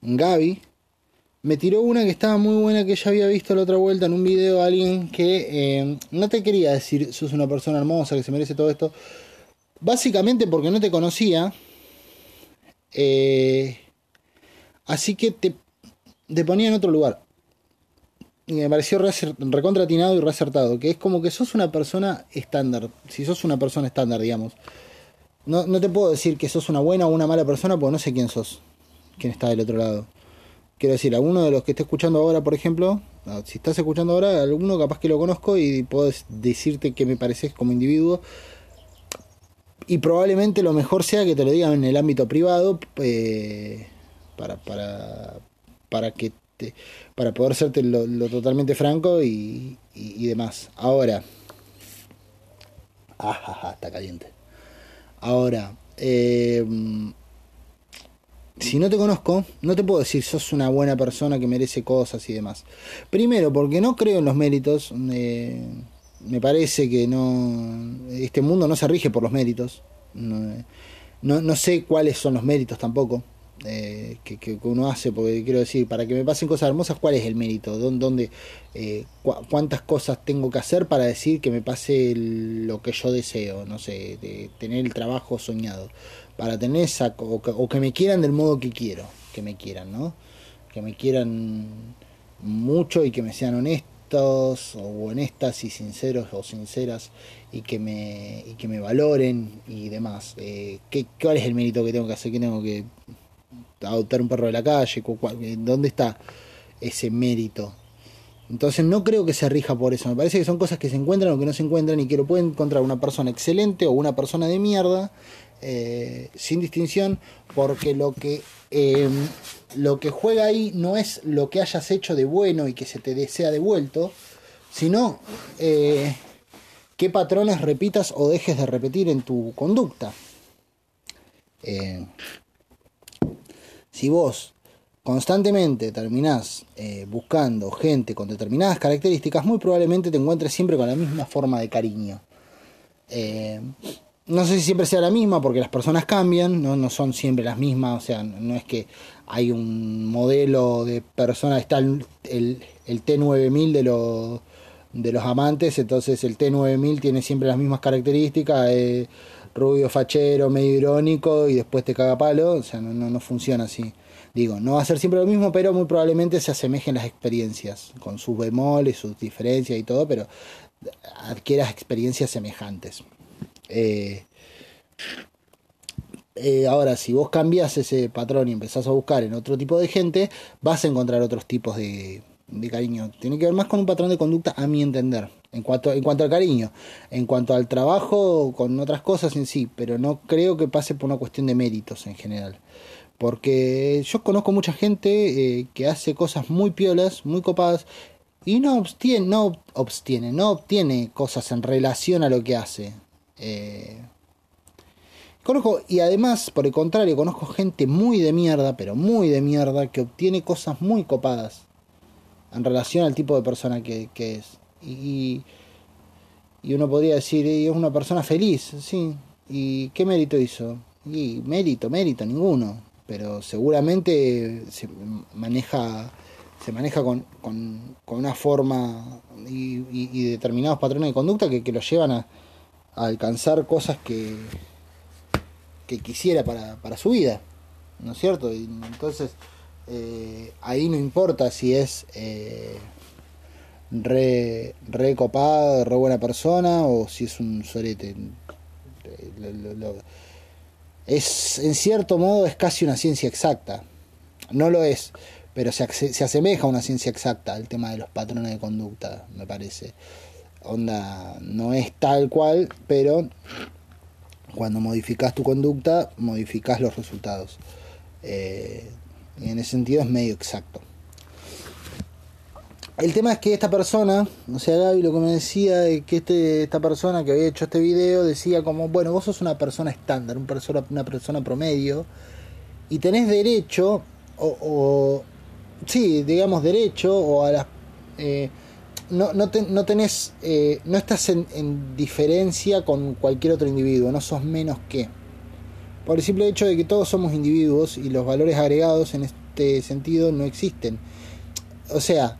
Gaby me tiró una que estaba muy buena que ya había visto la otra vuelta en un video a alguien que eh, no te quería decir sos una persona hermosa que se merece todo esto. Básicamente porque no te conocía. Eh, así que te, te ponía en otro lugar. Y me pareció recontratinado y reacertado. Que es como que sos una persona estándar. Si sos una persona estándar, digamos. No, no te puedo decir que sos una buena o una mala persona porque no sé quién sos, quién está del otro lado. Quiero decir, alguno de los que esté escuchando ahora, por ejemplo, si estás escuchando ahora, alguno capaz que lo conozco y puedo decirte que me pareces como individuo. Y probablemente lo mejor sea que te lo digan en el ámbito privado eh, para, para, para que te, para poder serte lo, totalmente franco y, y, demás. Ahora, ah, está caliente. Ahora, eh, si no te conozco, no te puedo decir sos una buena persona que merece cosas y demás. Primero, porque no creo en los méritos. Me parece que no. Este mundo no se rige por los méritos. No, no sé cuáles son los méritos tampoco. Eh, que, uno hace, porque quiero decir, para que me pasen cosas hermosas, ¿cuál es el mérito? ¿Dónde, eh, ¿Cuántas cosas tengo que hacer para decir que me pase lo que yo deseo? No sé, de tener el trabajo soñado. Para tener esa, o que, me quieran del modo que quiero, que me quieran, ¿no? Que me quieran mucho y que me sean honestos estos o en estas y sinceros o sinceras y que me, y que me valoren y demás. Eh, ¿qué, ¿Cuál es el mérito que tengo que hacer? ¿Qué tengo que adoptar un perro de la calle? ¿Dónde está ese mérito? Entonces no creo que se rija por eso. Me parece que son cosas que se encuentran o que no se encuentran y que lo puede encontrar una persona excelente o una persona de mierda eh, sin distinción porque lo que eh, lo que juega ahí no es lo que hayas hecho de bueno y que se te desea devuelto, sino eh, qué patrones repitas o dejes de repetir en tu conducta. Si vos constantemente terminás buscando gente con determinadas características, muy probablemente te encuentres siempre con la misma forma de cariño. No sé si siempre sea la misma, porque las personas cambian, no, no son siempre las mismas, o sea, no es que hay un modelo de persona, está el, el, T9000 de los, de los amantes, entonces el T9000 tiene siempre las mismas características, rubio, fachero, medio irónico y después te caga palo, o sea, no, no, no funciona así. Digo, no va a ser siempre lo mismo, pero muy probablemente se asemejen las experiencias, con sus bemoles, sus diferencias y todo, pero adquieras experiencias semejantes. Eh, eh, ahora, si vos cambias ese patrón y empezás a buscar en otro tipo de gente, vas a encontrar otros tipos de, cariño. Tiene que ver más con un patrón de conducta, a mi entender. En cuanto, en cuanto al cariño, en cuanto al trabajo, con otras cosas en sí, pero no creo que pase por una cuestión de méritos en general. Porque yo conozco mucha gente eh, que hace cosas muy piolas, muy copadas, y no obtiene, no obtiene, no obtiene cosas en relación a lo que hace. Eh, conozco, y además, por el contrario, conozco gente muy de mierda, pero muy de mierda, que obtiene cosas muy copadas en relación al tipo de persona que, es. Y, y uno podría decir, es una persona feliz, sí. ¿Y qué mérito hizo? Y mérito, mérito, ninguno. Pero seguramente se maneja, se maneja con, con, una forma y, determinados patrones de conducta que, que lo llevan a, alcanzar cosas que, que quisiera para, para su vida, ¿no es cierto? Y entonces, eh, ahí no importa si es eh, re, re copado, re buena persona o si es un sorete. es, en cierto modo, es casi una ciencia exacta. No lo es, pero se, se asemeja a una ciencia exacta el tema de los patrones de conducta, me parece onda no es tal cual, pero cuando modificas tu conducta, modificas los resultados. Eh, y en ese sentido es medio exacto. El tema es que esta persona, o sea, Gaby lo que me decía de que este, esta persona que había hecho este video decía como, bueno, vos sos una persona estándar, una persona, una persona promedio, y tenés derecho, o, o sí, digamos derecho, o a las... Eh, no, no, no tenés, eh, no estás en, diferencia con cualquier otro individuo, no sos menos que. Por el simple hecho de que todos somos individuos y los valores agregados en este sentido no existen. O sea,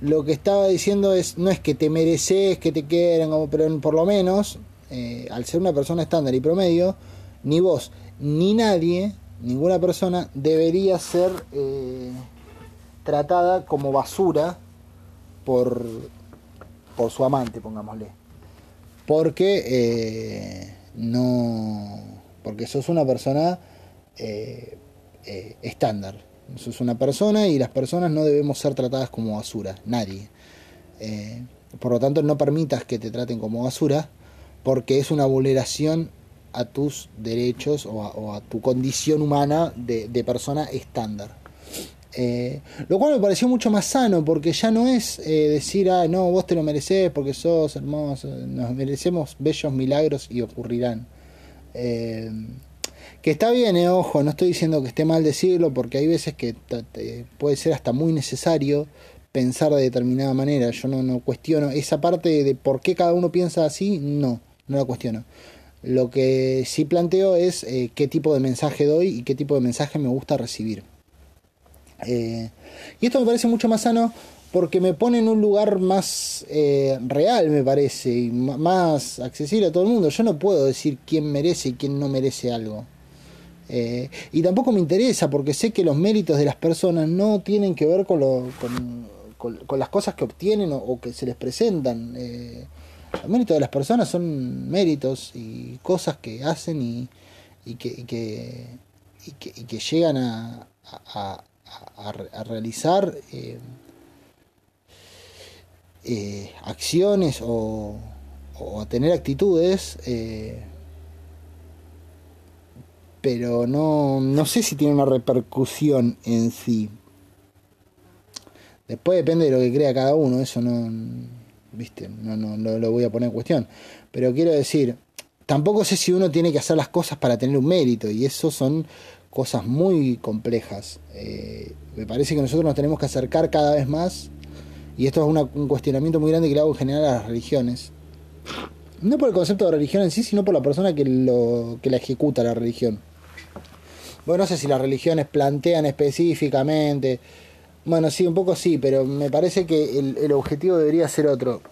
lo que estaba diciendo es, no es que te mereces, que te quieran, pero por lo menos, eh, al ser una persona estándar y promedio, ni vos, ni nadie, ninguna persona debería ser eh, tratada como basura por, por su amante, pongámosle. Porque eh, no. Porque sos una persona estándar. Sos una persona y las personas no debemos ser tratadas como basura, nadie. por lo tanto, no permitas que te traten como basura, porque es una vulneración a tus derechos o a, tu condición humana de persona estándar. Eh, lo cual me pareció mucho más sano, porque ya no es eh, decir, ah, no, vos te lo mereces porque sos hermoso, nos merecemos bellos milagros y ocurrirán. Eh, que está bien, ojo, no estoy diciendo que esté mal decirlo, porque hay veces que puede ser hasta muy necesario pensar de determinada manera. Yo no, no cuestiono esa parte de por qué cada uno piensa así, no, no la cuestiono. Lo que sí planteo es qué tipo de mensaje doy y qué tipo de mensaje me gusta recibir. Eh, y esto me parece mucho más sano porque me pone en un lugar más eh, real, me parece, y más accesible a todo el mundo. Yo no puedo decir quién merece y quién no merece algo. Eh, y tampoco me interesa porque sé que los méritos de las personas no tienen que ver con, lo, con, las cosas que obtienen o, que se les presentan. Eh, los méritos de las personas son méritos y cosas que hacen y, que, y, que, y, que, llegan a, realizar eh, eh, acciones o, a tener actitudes. Pero no, no sé si tiene una repercusión en sí. Después depende de lo que crea cada uno, eso no, viste, no, no, lo voy a poner en cuestión. Pero quiero decir, tampoco sé si uno tiene que hacer las cosas para tener un mérito, y eso son cosas muy complejas. Eh, me parece que nosotros nos tenemos que acercar cada vez más, y esto es un cuestionamiento muy grande que le hago en general a las religiones. No por el concepto de religión en sí, sino por la persona que, lo, que la ejecuta la religión. Bueno, no sé si las religiones plantean específicamente. Bueno, sí, un poco sí, pero me parece que el, objetivo debería ser otro.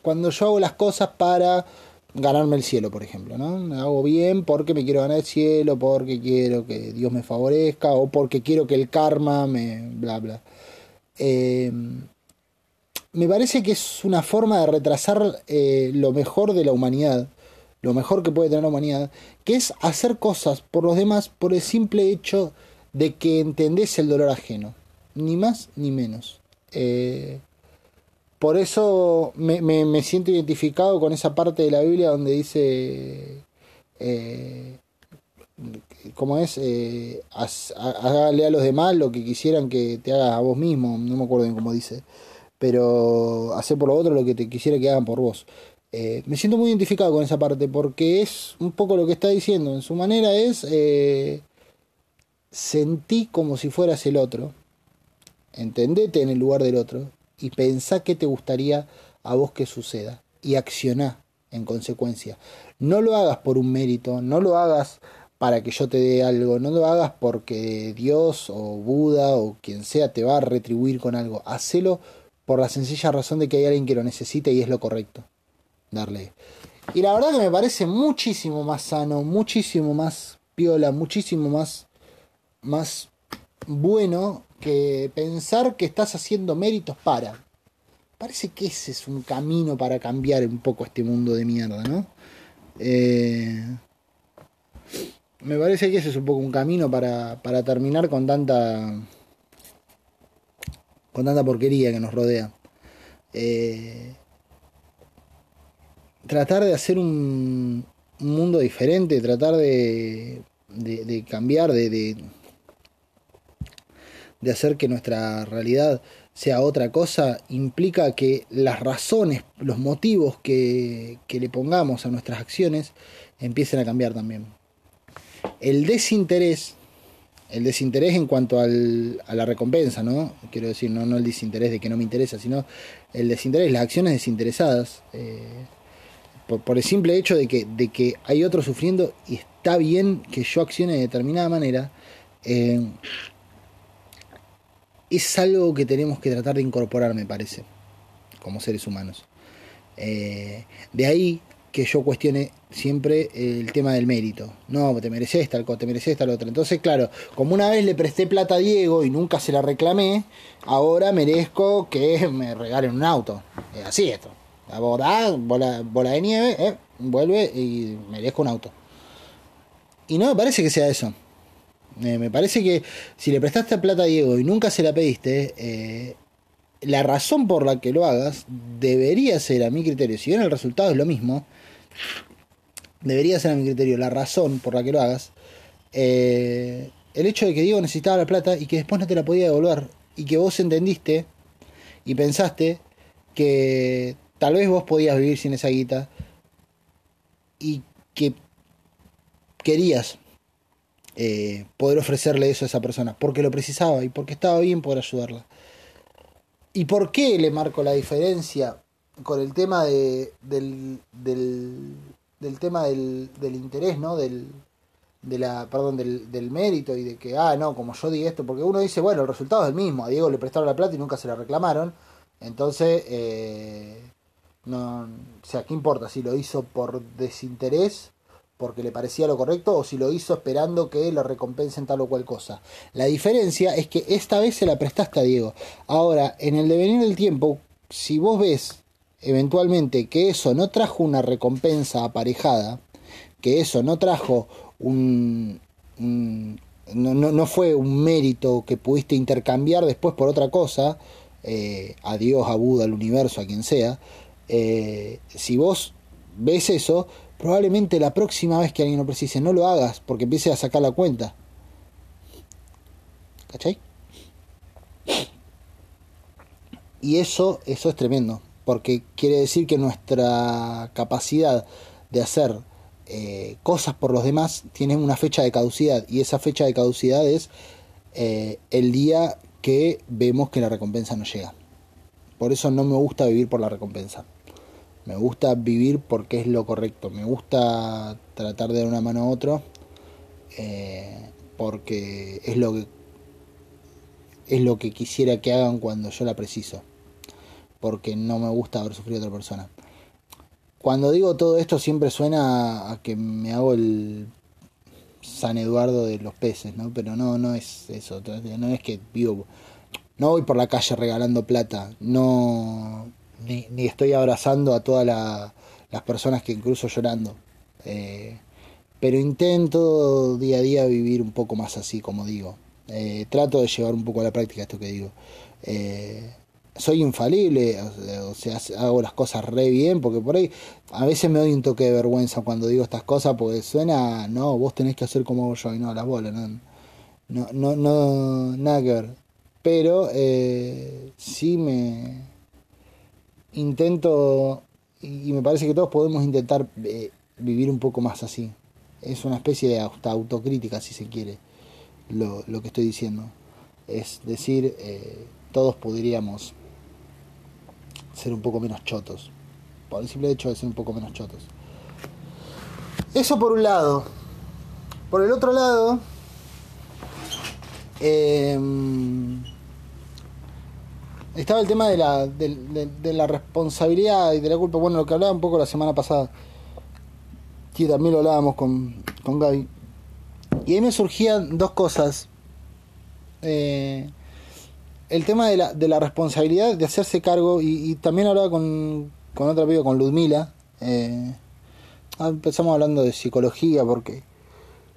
Cuando yo hago las cosas para ganarme el cielo, por ejemplo, ¿no? Hago bien porque me quiero ganar el cielo, porque quiero que Dios me favorezca, o porque quiero que el karma me. bla, bla. Eh, me parece que es una forma de retrasar eh, lo mejor de la humanidad lo mejor que puede tener la humanidad, que es hacer cosas por los demás por el simple hecho de que entendés el dolor ajeno, ni más ni menos. Eh, por eso me, me, siento identificado con esa parte de la Biblia donde dice, eh, como es, eh, hágale a los demás lo que quisieran que te hagas a vos mismo, no me acuerdo bien cómo dice, pero hacer por lo otro lo que te quisiera que hagan por vos. Eh, me siento muy identificado con esa parte porque es un poco lo que está diciendo. En su manera es eh, sentí como si fueras el otro, entendete en el lugar del otro y pensá qué te gustaría a vos que suceda y accioná en consecuencia. No lo hagas por un mérito, no lo hagas para que yo te dé algo, no lo hagas porque Dios o Buda o quien sea te va a retribuir con algo. Hacelo por la sencilla razón de que hay alguien que lo necesita y es lo correcto darle. Y la verdad que me parece muchísimo más sano, muchísimo más piola, muchísimo más, más bueno que pensar que estás haciendo méritos para. Parece que ese es un camino para cambiar un poco este mundo de mierda, ¿no? Eh, me parece que ese es un poco un camino para, para terminar con tanta con tanta porquería que nos rodea. Eh, tratar de hacer un, mundo diferente, tratar de, de, cambiar, de, de, de hacer que nuestra realidad sea otra cosa, implica que las razones, los motivos que, que le pongamos a nuestras acciones empiecen a cambiar también. El desinterés, el desinterés en cuanto al, a la recompensa, ¿no? Quiero decir, no, no el desinterés de que no me interesa, sino el desinterés, las acciones desinteresadas. Eh, por, el simple hecho de que, de que hay otro sufriendo y está bien que yo accione de determinada manera, eh, es algo que tenemos que tratar de incorporar, me parece, como seres humanos. Eh, de ahí que yo cuestione siempre el tema del mérito. No, te mereces tal cosa, te mereces tal otra. Entonces, claro, como una vez le presté plata a Diego y nunca se la reclamé, ahora merezco que me regalen un auto. Así esto. La bola, bola, de nieve, eh, vuelve y merezco un auto. Y no me parece que sea eso. Eh, me parece que si le prestaste plata a Diego y nunca se la pediste, eh, la razón por la que lo hagas debería ser, a mi criterio, si bien el resultado es lo mismo, debería ser a mi criterio la razón por la que lo hagas, el hecho de que Diego necesitaba la plata y que después no te la podía devolver y que vos entendiste y pensaste que tal vez vos podías vivir sin esa guita y que querías eh, poder ofrecerle eso a esa persona, porque lo precisaba y porque estaba bien poder ayudarla. ¿Y por qué le marco la diferencia con el tema de, del, del, tema del, del, interés, ¿no? Del, de la, perdón, del, del, mérito y de que, ah, no, como yo di esto, porque uno dice, bueno, el resultado es el mismo, a Diego le prestaron la plata y nunca se la reclamaron, entonces, eh, no, o sea, ¿qué importa si lo hizo por desinterés porque le parecía lo correcto o si lo hizo esperando que lo recompensen tal o cual cosa. La diferencia es que esta vez se la prestaste a Diego. Ahora, en el devenir del tiempo, si vos ves eventualmente que eso no trajo una recompensa aparejada, que eso no trajo un, no, no, fue un mérito que pudiste intercambiar después por otra cosa, eh, a Dios, a Buda, al universo, a quien sea, eh, si vos ves eso, probablemente la próxima vez que alguien lo precise no lo hagas porque empiece a sacar la cuenta. ¿Cachai? Y eso, eso es tremendo, porque quiere decir que nuestra capacidad de hacer eh, cosas por los demás tiene una fecha de caducidad, y esa fecha de caducidad es eh, el día que vemos que la recompensa no llega. Por eso no me gusta vivir por la recompensa. Me gusta vivir porque es lo correcto. Me gusta tratar de dar una mano a otro eh, porque es lo que es lo que quisiera que hagan cuando yo la preciso. Porque no me gusta ver sufrir a otra persona. Cuando digo todo esto siempre suena a que me hago el San Eduardo de los peces, ¿no? Pero no, no es eso. No es que vivo no voy por la calle regalando plata, no ni, ni estoy abrazando a todas las personas que incluso llorando. Eh, pero intento día a día vivir un poco más así, como digo. Eh, trato de llevar un poco a la práctica esto que digo. Eh, soy infalible, o sea, hago las cosas re bien, porque por ahí a veces me doy un toque de vergüenza cuando digo estas cosas, porque suena, no, vos tenés que hacer como yo y no, las bolas, no, no, no, no nada que ver pero sí me intento y me parece que todos podemos intentar eh, vivir un poco más así. Es una especie de autocrítica, si se quiere, lo, lo que estoy diciendo. Es decir, eh, todos podríamos ser un poco menos chotos, por el simple hecho de ser un poco menos chotos. Eso por un lado. Por el otro lado, eh, estaba el tema de la, de, la responsabilidad y de la culpa, bueno, lo que hablaba un poco la semana pasada, que también lo hablábamos con, con Gaby. Y ahí me surgían dos cosas. Eh, el tema de la, de la responsabilidad de hacerse cargo, y, también hablaba con, con otra amiga, con Ludmila. Eh, ah, empezamos hablando de psicología porque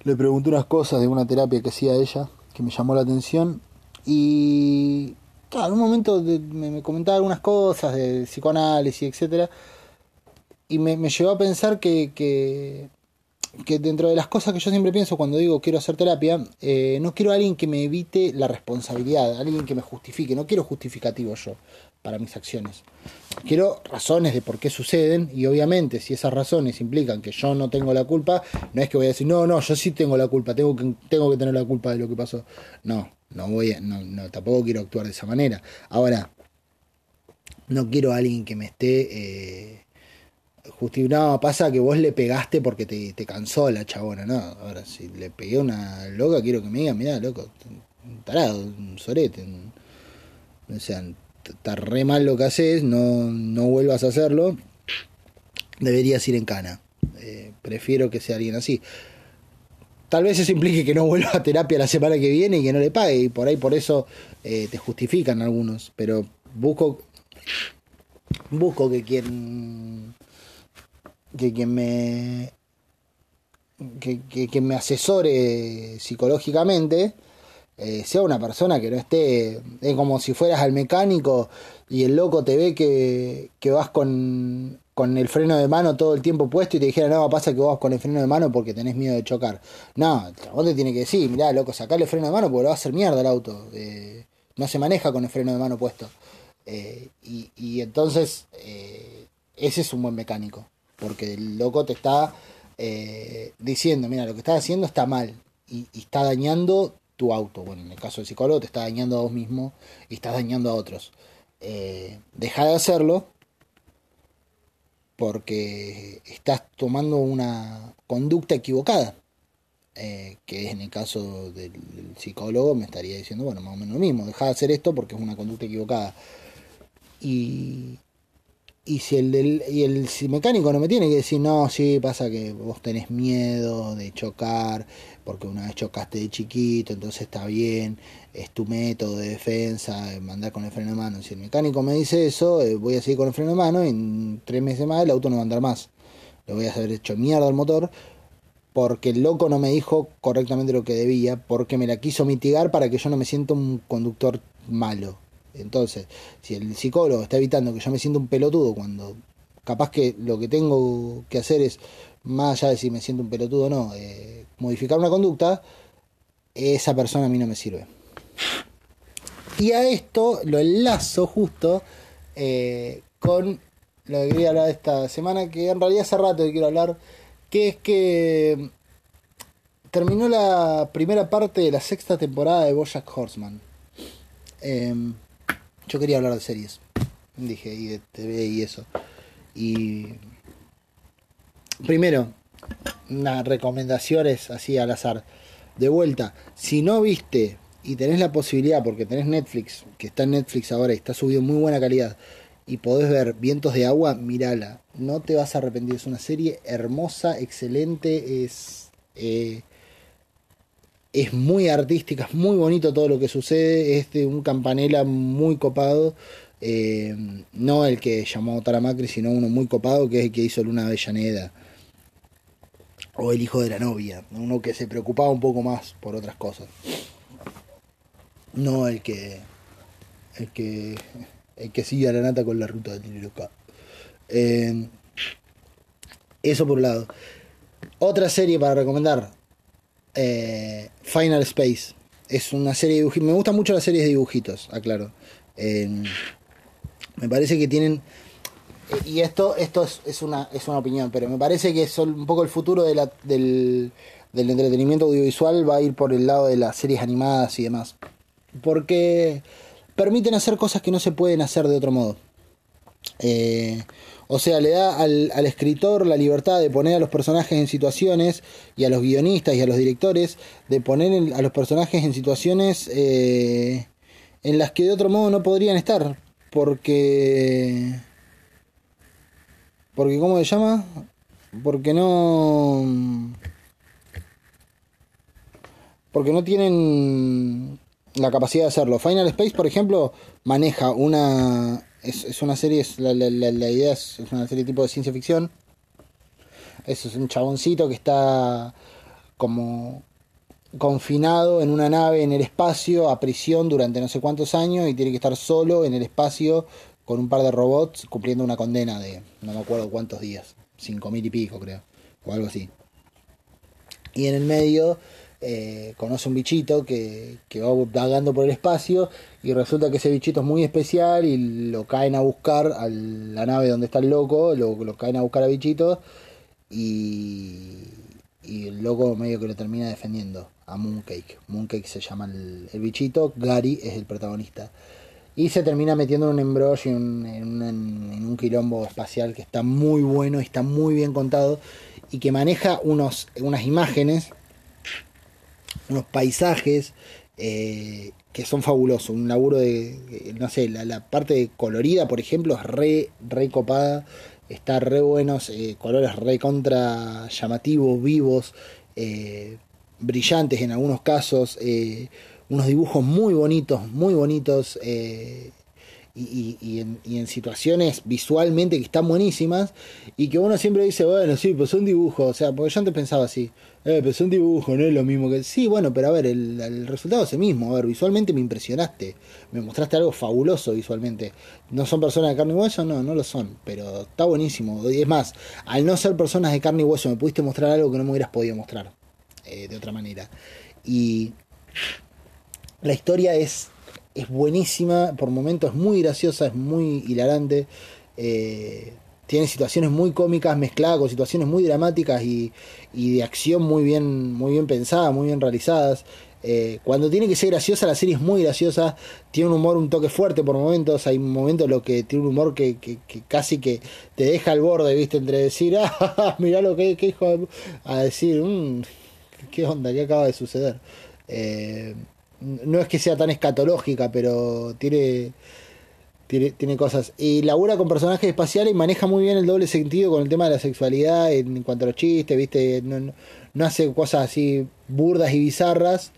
le pregunté unas cosas de una terapia que hacía ella, que me llamó la atención. Y en un momento me, comentaba algunas cosas de psicoanálisis, etcétera, y me, llevó a pensar que, que, dentro de las cosas que yo siempre pienso cuando digo quiero hacer terapia, eh, no quiero a alguien que me evite la responsabilidad, alguien que me justifique, no quiero justificativo yo para mis acciones. Quiero razones de por qué suceden y obviamente si esas razones implican que yo no tengo la culpa, no es que voy a decir, no, no, yo sí tengo la culpa, tengo que, tengo que tener la culpa de lo que pasó. No, no voy a, no, no, tampoco quiero actuar de esa manera. Ahora, no quiero a alguien que me esté eh, justificando. pasa que vos le pegaste porque te, cansó la chabona, ¿no? Ahora, si le pegué una loca, quiero que me diga, mira, loco, un tarado, un sorete. o sea, está re mal lo que haces, no, no vuelvas a hacerlo. Deberías ir en cana. Eh, prefiero que sea alguien así. Tal vez eso implique que no vuelva a terapia la semana que viene y que no le pague, y por ahí por eso eh, te justifican algunos, pero busco busco que quien que quien me que, que, me asesore psicológicamente eh, sea una persona que no esté es como si fueras al mecánico y el loco te ve que, que vas con con el freno de mano todo el tiempo puesto y te dijera, no, pasa que vos con el freno de mano porque tenés miedo de chocar. No, vos te tiene que decir, mirá, loco, sacale el freno de mano porque va a hacer mierda el auto. Eh, no se maneja con el freno de mano puesto. Eh, y, entonces, eh, ese es un buen mecánico. Porque el loco te está diciendo, mira, lo que estás haciendo está mal y, y está dañando tu auto. Bueno, en el caso del psicólogo te está dañando a vos mismo y estás dañando a otros. deja de hacerlo porque estás tomando una conducta equivocada. Eh, que en el caso del, psicólogo me estaría diciendo, bueno, más o menos lo mismo, deja de hacer esto porque es una conducta equivocada. Y, y si el, del, y el mecánico no me tiene que decir, no, sí, pasa que vos tenés miedo de chocar, porque una vez chocaste de chiquito, entonces está bien, es tu método de defensa, mandar con el freno de mano. Si el mecánico me dice eso, eh, voy a seguir con el freno de mano y en tres meses más el auto no va a andar más. Le voy a haber hecho mierda al motor porque el loco no me dijo correctamente lo que debía, porque me la quiso mitigar para que yo no me sienta un conductor malo. Entonces, si el psicólogo está evitando que yo me sienta un pelotudo cuando capaz que lo que tengo que hacer es, más allá de si me siento un pelotudo o no, eh, modificar una conducta, esa persona a mí no me sirve. Y a esto lo enlazo justo eh, con lo que quería hablar esta semana, que en realidad hace rato que quiero hablar, que es que terminó la primera parte de la sexta temporada de Bojack Horseman. Em, yo quería hablar de series. Dije, y de TV y eso. Y. Primero, unas recomendaciones así al azar. De vuelta, si no viste y tenés la posibilidad, porque tenés Netflix, que está en Netflix ahora y está subido en muy buena calidad, y podés ver Vientos de Agua, mírala. No te vas a arrepentir. Es una serie hermosa, excelente, es. Eh, es muy artística, es muy bonito todo lo que sucede, es de un campanela muy copado, eh, no el que llamó Taramacri, sino uno muy copado que es el que hizo Luna Avellaneda, o el hijo de la novia, uno que se preocupaba un poco más por otras cosas, no el que el que el que sigue a la nata con la ruta de Tiniloca. Eh, eso por un lado. Otra serie para recomendar, eh, Final Space. Es una serie de dibujitos. Me gustan mucho las series de dibujitos, aclaro. me parece que tienen. Y esto, esto es, una, es una opinión, pero me parece que son un poco el futuro del, del entretenimiento audiovisual va a ir por el lado de las series animadas y demás. Porque permiten hacer cosas que no se pueden hacer de otro modo. Eh, o sea, le da al, escritor la libertad de poner a los personajes en situaciones y a los guionistas y a los directores de poner a los personajes en situaciones eh, en las que de otro modo no podrían estar. Porque... Porque, ¿cómo se llama? Porque no... Porque no tienen la capacidad de hacerlo. Final Space, por ejemplo, maneja una es, una serie, la, la, idea es, una serie tipo de ciencia ficción. Eso es un chaboncito que está como confinado en una nave en el espacio, a prisión durante no sé cuántos años y tiene que estar solo en el espacio con un par de robots cumpliendo una condena de no me acuerdo cuántos días, cinco mil y pico creo, o algo así. Y en el medio eh, conoce un bichito que, va vagando por el espacio y resulta que ese bichito es muy especial y lo caen a buscar a la nave donde está el loco, lo, lo caen a buscar a bichito y, y el loco medio que lo termina defendiendo a Mooncake. Mooncake se llama el, bichito, Gary es el protagonista. Y se termina metiendo en un embrollo, en, en, en, un quilombo espacial que está muy bueno, está muy bien contado y que maneja unos, unas imágenes unos paisajes eh, que son fabulosos. Un laburo de, no sé, la, parte colorida, por ejemplo, es re, re copada. Está re buenos, eh, colores re contra llamativos, vivos, eh, brillantes en algunos casos. unos dibujos muy bonitos, muy bonitos. Y, y, en, y, en, situaciones visualmente que están buenísimas y que uno siempre dice, bueno, sí, pues son dibujos, o sea, porque yo antes pensaba así, eh, pero es un dibujo, no es lo mismo que... Sí, bueno, pero a ver, el, resultado es el mismo. A ver, visualmente me impresionaste. Me mostraste algo fabuloso visualmente. ¿No son personas de carne y hueso? No, no lo son. Pero está buenísimo. Y es más, al no ser personas de carne y hueso, me pudiste mostrar algo que no me hubieras podido mostrar. Eh, de otra manera. Y la historia es, es buenísima. Por momentos es muy graciosa, es muy hilarante. Eh, tiene situaciones muy cómicas mezcladas con situaciones muy dramáticas y, de acción muy bien, muy bien pensadas, muy bien realizadas. Eh, cuando tiene que ser graciosa, la serie es muy graciosa, tiene un humor un toque fuerte por momentos, hay momentos en los que tiene un humor que, casi que te deja al borde, viste, entre decir, ah, mirá lo que, que hijo a decir, mmm, qué onda, qué acaba de suceder. Eh, no es que sea tan escatológica, pero tiene tiene, tiene cosas. Y labura con personajes espaciales y maneja muy bien el doble sentido con el tema de la sexualidad en, cuanto a los chistes, ¿viste? No, no, hace cosas así burdas y bizarras.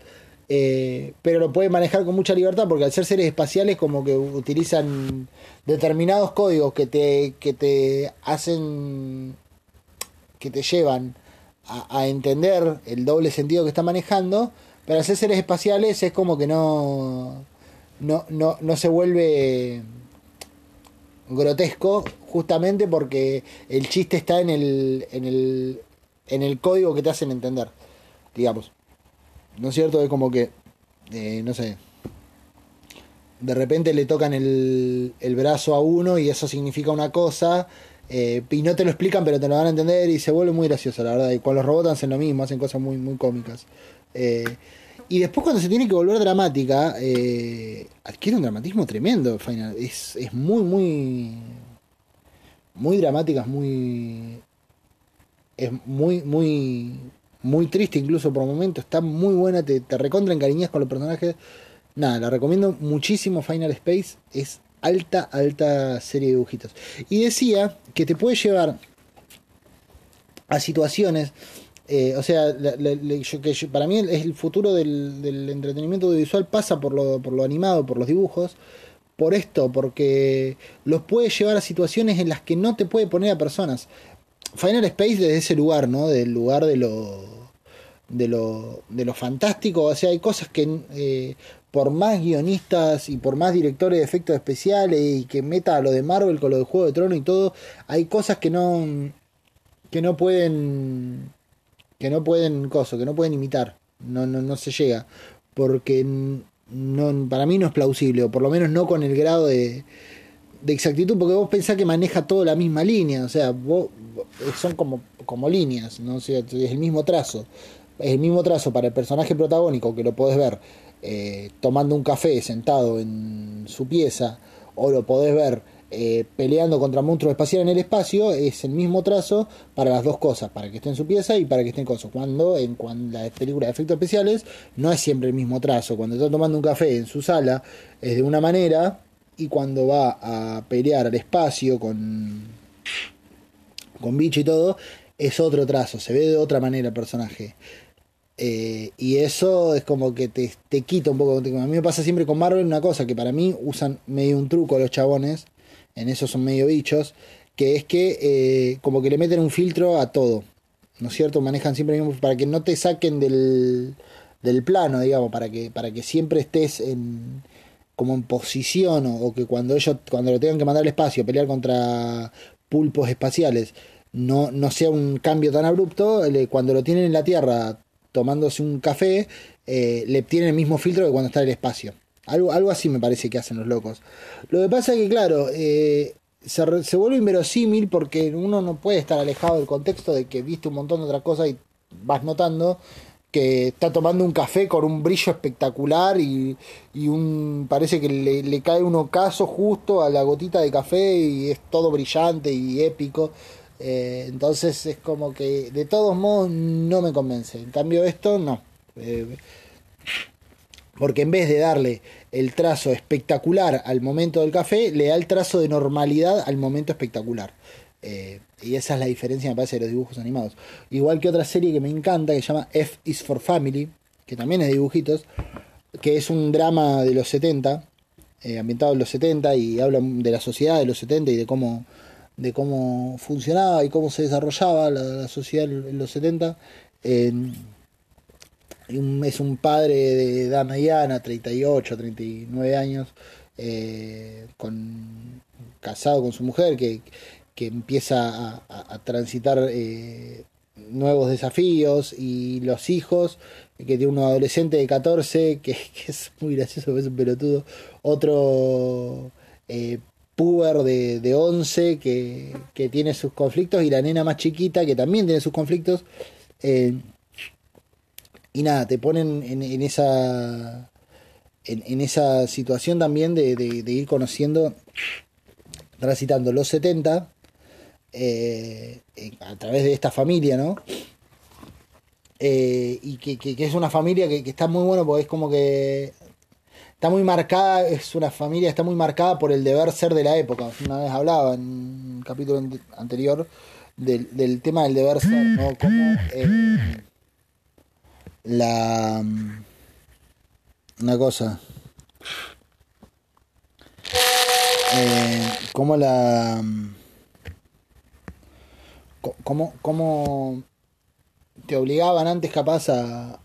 Eh, pero lo puede manejar con mucha libertad porque al ser seres espaciales como que utilizan determinados códigos que te, que te hacen que te llevan a, a entender el doble sentido que está manejando pero al ser seres espaciales es como que no no, no, no se vuelve grotesco justamente porque el chiste está en el, en el, en el código que te hacen entender, digamos. ¿No es cierto? Es como que, eh, no sé, de repente le tocan el, el, brazo a uno y eso significa una cosa. Eh, y no te lo explican, pero te lo van a entender y se vuelve muy gracioso, la verdad. Y con los robots hacen lo mismo, hacen cosas muy, muy cómicas. Eh, y después cuando se tiene que volver dramática, eh, adquiere un dramatismo tremendo Final. Es, es muy, muy... Muy dramática, es muy... Es muy, muy... Muy triste incluso por momentos. Está muy buena, te, te recontra encariñas con los personajes. Nada, la recomiendo muchísimo Final Space. Es alta, alta serie de dibujitos. Y decía que te puede llevar a situaciones eh, o sea, que para mí es el futuro del, entretenimiento audiovisual pasa por lo, por lo animado, por los dibujos, por esto, porque los puede llevar a situaciones en las que no te puede poner a personas. Final Space desde ese lugar, ¿no? Del lugar de lo, de lo, de lo fantástico, o sea, hay cosas que eh, por más guionistas y por más directores de efectos especiales y que meta lo de Marvel con lo de Juego de Trono y todo, hay cosas que no, que no pueden que no pueden coso, que no pueden imitar. No, no, no se llega. Porque no, para mí no es plausible, o por lo menos no con el grado de, de exactitud, porque vos pensás que maneja toda la misma línea, o sea, vos, son como, como líneas, ¿no? es el mismo trazo. Es el mismo trazo para el personaje protagónico que lo podés ver eh, tomando un café sentado en su pieza, o lo podés ver eh, peleando contra monstruos espaciales en el espacio es el mismo trazo para las dos cosas, para que esté en su pieza y para que esté en coso. Cuando en cuando la película de efectos especiales no es siempre el mismo trazo. Cuando está tomando un café en su sala es de una manera y cuando va a pelear al espacio con con bicho y todo es otro trazo, se ve de otra manera el personaje. Eh, y eso es como que te, te quita un poco. A mí me pasa siempre con Marvel una cosa que para mí usan medio un truco los chabones en eso son medio bichos, que es que eh, como que le meten un filtro a todo, ¿no es cierto? Manejan siempre mismo para que no te saquen del, del plano, digamos, para que, para que siempre estés en como en posición o, que cuando ellos cuando lo tengan que mandar al espacio pelear contra pulpos espaciales no, no sea un cambio tan abrupto cuando lo tienen en la tierra tomándose un café eh, le tienen el mismo filtro que cuando está en el espacio algo, algo así me parece que hacen los locos. Lo que pasa es que, claro, eh, se, se, vuelve inverosímil porque uno no puede estar alejado del contexto de que viste un montón de otras cosas y vas notando que está tomando un café con un brillo espectacular y, y un parece que le, le, cae un ocaso justo a la gotita de café y es todo brillante y épico. Eh, entonces es como que de todos modos no me convence. En cambio esto no. Eh, porque en vez de darle el trazo espectacular al momento del café, le da el trazo de normalidad al momento espectacular. Eh, y esa es la diferencia, me parece, de los dibujos animados. Igual que otra serie que me encanta, que se llama F is for Family, que también es de dibujitos, que es un drama de los 70, eh, ambientado en los 70, y habla de la sociedad de los 70 y de cómo, de cómo funcionaba y cómo se desarrollaba la, sociedad en los 70 es un padre de edad mediana, 38, 39 años, eh, con, casado con su mujer, que, que empieza a, transitar eh, nuevos desafíos y los hijos, que tiene un adolescente de 14, que, es muy gracioso, es un pelotudo, otro eh, puber de, de 11 que, que, tiene sus conflictos y la nena más chiquita que también tiene sus conflictos. Y nada, te ponen en, esa. En, esa situación también de, ir conociendo, transitando los 70 eh, a través de esta familia, ¿no? Eh, y que, es una familia que, está muy bueno porque es como que está muy marcada, es una familia, está muy marcada por el deber ser de la época. Una vez hablaba en un capítulo anterior del, tema del deber ser, ¿no? Como eh, la... Una cosa. Eh, como la... Como, como te obligaban antes capaz a,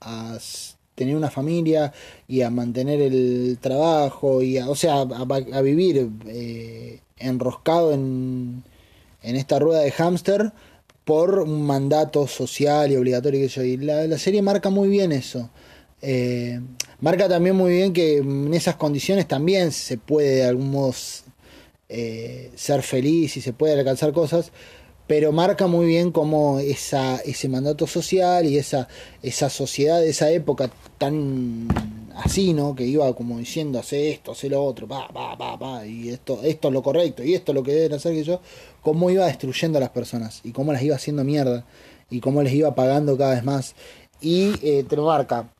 a tener una familia y a mantener el trabajo y a, o sea a, vivir eh, enroscado en, en esta rueda de hámster por un mandato social y obligatorio que y la, la serie marca muy bien eso. Eh, marca también muy bien que en esas condiciones también se puede de algún modo eh, ser feliz y se puede alcanzar cosas pero marca muy bien cómo esa, ese mandato social y esa, esa sociedad esa época tan así, ¿no? Que iba como diciendo, hace esto, hace lo otro, pa, pa, pa, pa, y esto, esto es lo correcto, y esto es lo que deben hacer que yo, cómo iba destruyendo a las personas, y cómo las iba haciendo mierda, y cómo les iba pagando cada vez más. Y eh, te lo marca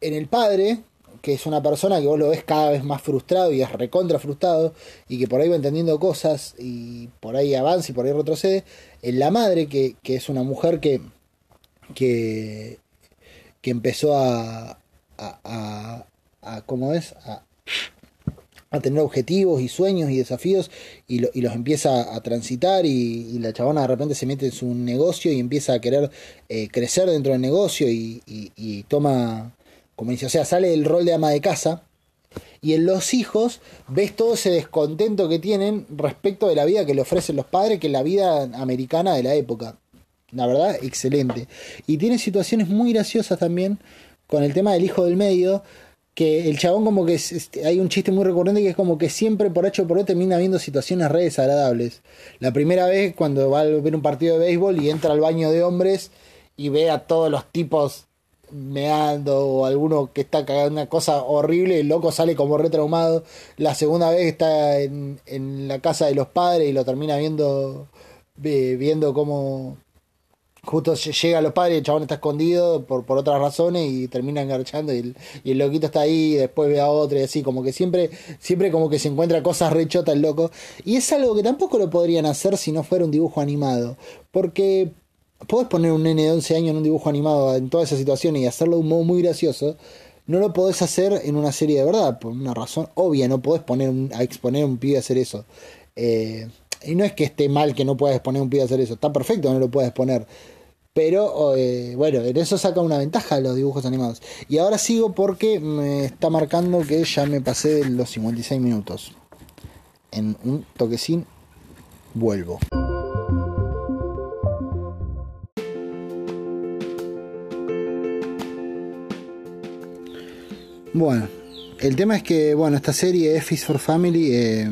en el padre, que es una persona que vos lo ves cada vez más frustrado y es recontra frustrado y que por ahí va entendiendo cosas y por ahí avanza y por ahí retrocede, en la madre, que, es una mujer que, que, que empezó a, a, a, ¿cómo es? A, a tener objetivos y sueños y desafíos y, y los empieza a transitar y, la chabona de repente se mete en su negocio y empieza a querer eh, crecer dentro del negocio y, y, toma como dice, o sea, sale del rol de ama de casa. Y en los hijos ves todo ese descontento que tienen respecto de la vida que le ofrecen los padres, que es la vida americana de la época. La verdad, excelente. Y tiene situaciones muy graciosas también con el tema del hijo del medio, que el chabón como que este, hay un chiste muy recurrente que es como que siempre por hecho por hoy termina viendo situaciones re desagradables. La primera vez cuando va a ver un partido de béisbol y entra al baño de hombres y ve a todos los tipos meando o alguno que está cagando una cosa horrible, el loco sale como retraumado. La segunda vez está en, en la casa de los padres y lo termina viendo viendo cómo justo llega a los padres el chabón está escondido por, por otras razones y termina engarchando y el, loquito está ahí y después ve a otro y así, como que siempre, siempre como que se encuentra cosas rechotas el loco. Y es algo que tampoco lo podrían hacer si no fuera un dibujo animado. Porque podés poner un nene de 11 años en un dibujo animado en toda esa situación y hacerlo de un modo muy gracioso, no lo podés hacer en una serie de verdad, por una razón obvia, no podés poner a exponer a un pibe a hacer eso. Eh, y no es que esté mal que no puedas exponer a un pibe a hacer eso, está perfecto no lo puedes poner. Pero eh, bueno, en eso saca una ventaja los dibujos animados. Y ahora sigo porque me está marcando que ya me pasé los 56 minutos. En un toquecín vuelvo. Bueno, el tema es que, bueno, esta serie F for Family, eh,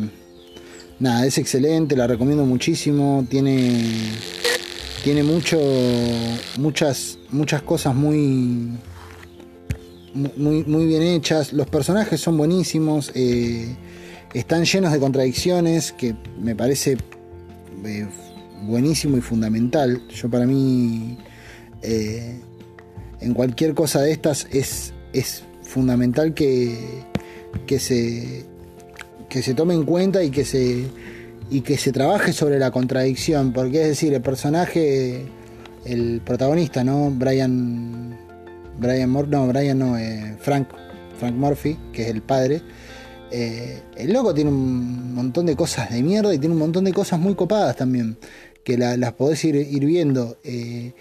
nada, es excelente, la recomiendo muchísimo, tiene, tiene mucho, muchas, muchas cosas muy, muy, muy bien hechas, los personajes son buenísimos, eh, están llenos de contradicciones, que me parece eh, buenísimo y fundamental. Yo para mí, en cualquier cosa de estas es, es fundamental que, que, se, que se tome en cuenta y que se, y que se trabaje sobre la contradicción, porque es decir, el personaje, el protagonista, ¿no? Brian, Brian no, Brian no, eh, Frank, Frank Murphy, que es el padre, eh, el loco tiene un montón de cosas de mierda y tiene un montón de cosas muy copadas también, que las podés ir, viendo. Eh,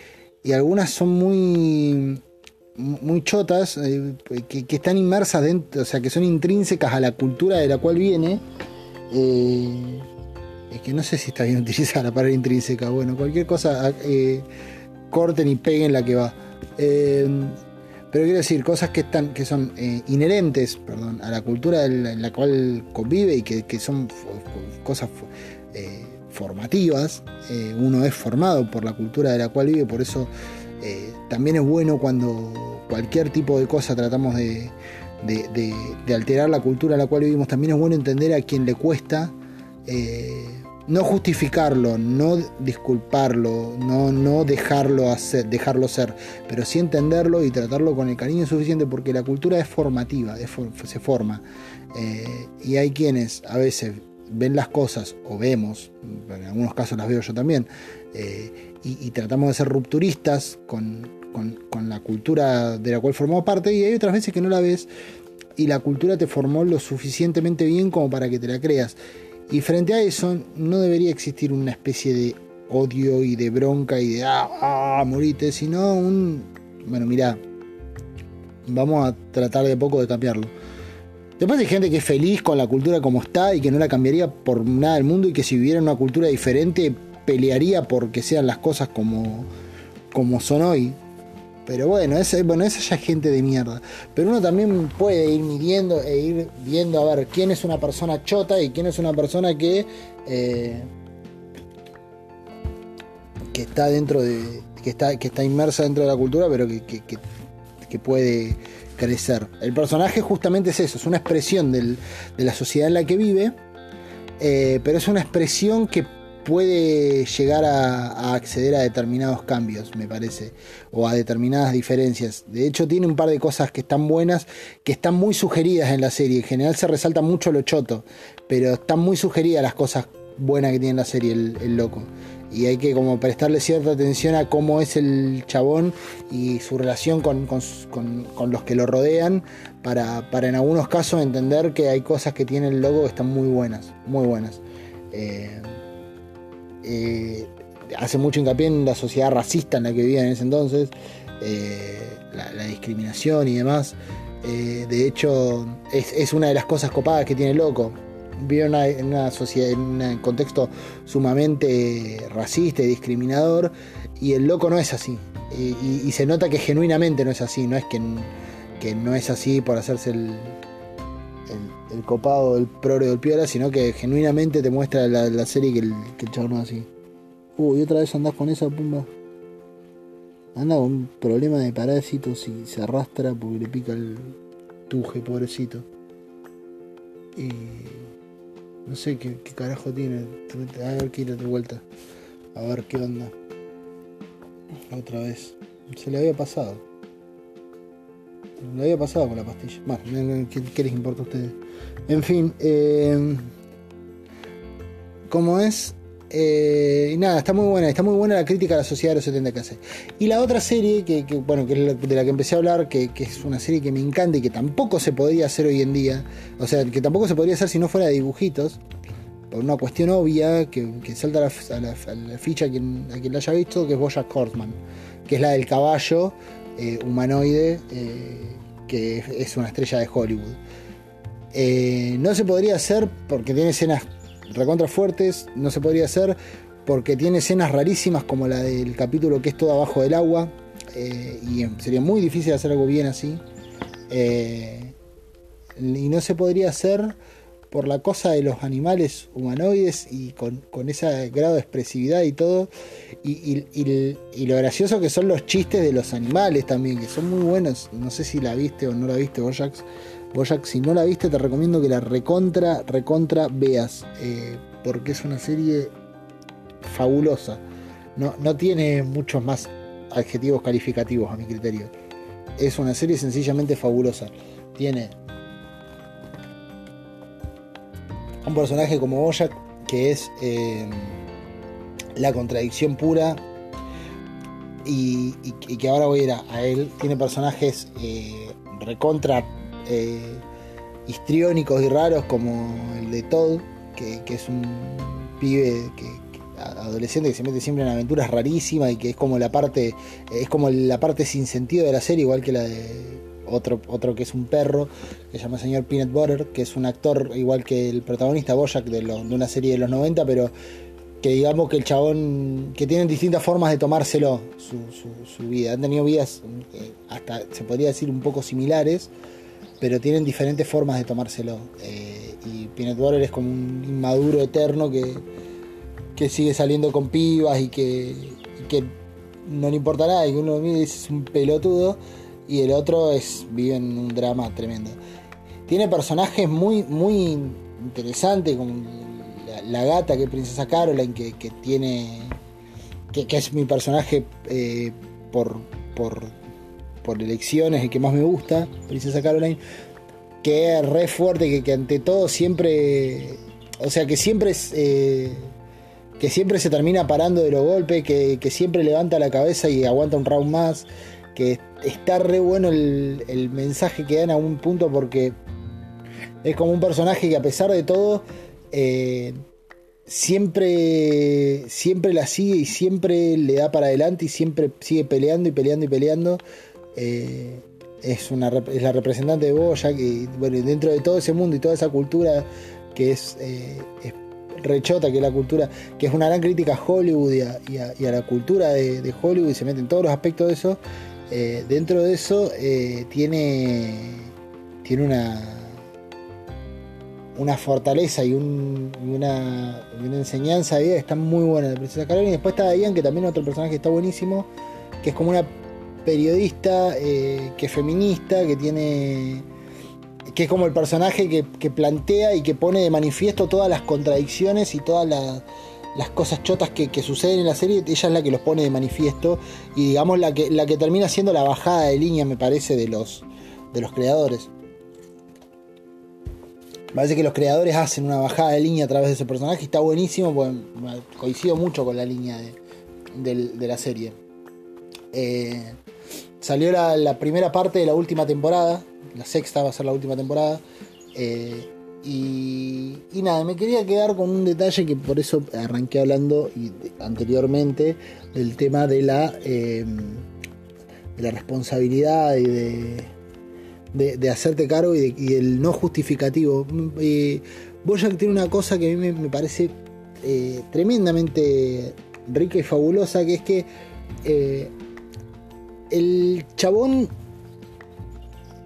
y algunas son muy muy chotas, eh, que, están inmersas dentro, o sea, que son intrínsecas a la cultura de la cual viene. Es que no sé si está bien utilizada la palabra intrínseca, bueno, cualquier cosa, eh, corten y peguen la que va. pero quiero decir, cosas que están, que son inherentes, perdón, a la cultura en la cual convive y que, que son cosas formativas. uno es formado por la cultura de la cual vive, por eso eh, también es bueno cuando cualquier tipo de cosa tratamos de, alterar la cultura a la cual vivimos. También es bueno entender a quien le cuesta eh, no justificarlo, no disculparlo, no, no dejarlo, hacer, dejarlo ser, pero sí entenderlo y tratarlo con el cariño suficiente porque la cultura es formativa, se forma. Eh, y hay quienes a veces ven las cosas, o vemos, en algunos casos las veo yo también, eh, y, tratamos de ser rupturistas con, con, la cultura de la cual formamos parte, y hay otras veces que no la ves y la cultura te formó lo suficientemente bien como para que te la creas. Y frente a eso no debería existir una especie de odio y de bronca y de ah, ah morite, sino un, bueno, mira, vamos a tratar de poco de cambiarlo. Después hay gente que es feliz con la cultura como está y que no la cambiaría por nada del mundo y que si viviera una cultura diferente pelearía porque sean las cosas como, como son hoy. Pero bueno, esa, bueno, esa ya es gente de mierda. Pero uno también puede ir midiendo e ir viendo a ver quién es una persona chota y quién es una persona que. Eh, que está dentro de. que está, que está inmersa dentro de la cultura, pero que, que, puede crecer. El personaje justamente es eso, es una expresión de la sociedad en la que vive. Eh, pero es una expresión que puede llegar a, acceder a determinados cambios, me parece, o a determinadas diferencias. De hecho, tiene un par de cosas que están buenas, que están muy sugeridas en la serie. En general se resalta mucho lo choto, pero están muy sugeridas las cosas buenas que tiene la serie, el, loco. Y hay que como prestarle cierta atención a cómo es el chabón y su relación con, los que lo rodean para, para, en algunos casos entender que hay cosas que tiene el loco que están muy buenas, muy buenas. Eh, eh, hace mucho hincapié en la sociedad racista en la que vivía en ese entonces, eh, la, discriminación y demás. Eh, de hecho, es, una de las cosas copadas que tiene Loco. Vive en una sociedad, en un contexto sumamente racista y discriminador, y el loco no es así. Y, se nota que genuinamente no es así, no es que, que no es así por hacerse el, el copado, el progre del piola, sino que genuinamente te muestra la, serie que el, que el es así. Uy, otra vez andás con esa pumba. Anda con un problema de parásitos y se arrastra porque le pica el tuje, pobrecito. Y no sé qué, carajo tiene. A ver de vuelta. A ver qué onda. Otra vez. Se le había pasado. Le había pasado con la pastilla. Bueno, ¿qué, les importa a ustedes? En fin, eh, como es. Eh, nada, está muy buena, está muy buena la crítica a la sociedad de los 70 que hace. Y la otra serie, que, bueno, que es de la que empecé a hablar, que, es una serie que me encanta y que tampoco se podría hacer hoy en día, o sea, que tampoco se podría hacer si no fuera de dibujitos, por una cuestión obvia, que, salta a la, ficha a quien, a quien la haya visto, que es Bojack Horseman, que es la del caballo eh, humanoide eh, que es una estrella de Hollywood. Eh, no se podría hacer porque tiene escenas recontra fuertes, no se podría hacer porque tiene escenas rarísimas como la del capítulo que es todo abajo del agua y sería muy difícil hacer algo bien así. y no se podría hacer por la cosa de los animales humanoides y con, ese grado de expresividad y todo. Y, lo gracioso que son los chistes de los animales también, que son muy buenos. No sé si la viste o no la viste, Bojack. Bojack, si no la viste, te recomiendo que la recontra, recontra veas. Eh, porque es una serie fabulosa. No, no tiene muchos más adjetivos calificativos a mi criterio. Es una serie sencillamente fabulosa. Tiene un personaje como Boyack que es eh, la contradicción pura y, que ahora voy a ir a, él. Tiene personajes eh, recontra eh, histriónicos y raros como el de Todd, que, es un pibe que, adolescente que se mete siempre en aventuras rarísimas y que es como la parte es como la parte sin sentido de la serie igual que la de otro, otro que es un perro, que se llama señor Peanut Butter, que es un actor igual que el protagonista Bojack de, de una serie de los 90, pero que digamos que el chabón, que tienen distintas formas de tomárselo su, vida. Han tenido vidas eh, hasta, se podría decir, un poco similares, pero tienen diferentes formas de tomárselo. Eh, y Peanut Butter es como un inmaduro eterno que, que sigue saliendo con pibas y que, que no le importa nada, y uno mira y dice es un pelotudo y el otro es vive en un drama tremendo. Tiene personajes muy, muy interesantes, como la, gata que es Princesa Caroline, que, tiene. Que, que, es mi personaje eh, por, por, por elecciones, el que más me gusta, Princesa Caroline, que es re fuerte, que, que ante todo siempre. O sea, que siempre es. Eh, que siempre se termina parando de los golpes, que, que, siempre levanta la cabeza y aguanta un round más, que está re bueno el, el mensaje que dan a un punto porque es como un personaje que a pesar de todo eh, siempre, siempre la sigue y siempre le da para adelante y siempre sigue peleando y peleando y peleando. Eh, es, una, es la representante de Boya, que bueno, dentro de todo ese mundo y toda esa cultura que es, eh, es rechota, que es la cultura, que es una gran crítica a Hollywood y a la cultura de, de, Hollywood y se mete en todos los aspectos de eso, eh, dentro de eso eh, tiene, tiene una, una fortaleza y, un, y una, una, enseñanza de vida que está muy buena de Princesa Carolina. Y después está Diane, que también es otro personaje que está buenísimo, que es como una periodista eh, que es feminista, que tiene. que es como el personaje que, plantea y que pone de manifiesto todas las contradicciones y todas las, las cosas chotas que, que, suceden en la serie. Ella es la que los pone de manifiesto. Y digamos la que, la que termina siendo la bajada de línea, me parece, de los, de los creadores. Parece que los creadores hacen una bajada de línea a través de ese personaje y está buenísimo, porque coincido mucho con la línea de, de, la serie. Eh, salió la, la, primera parte de la última temporada, la sexta va a ser la última temporada. Eh, y, nada, me quería quedar con un detalle que por eso arranqué hablando anteriormente del tema de la, eh, de la responsabilidad y de de, hacerte cargo y, y, el no justificativo. Eh, Boyack tiene una cosa que a mí me, me parece eh, tremendamente rica y fabulosa, que es que eh, el chabón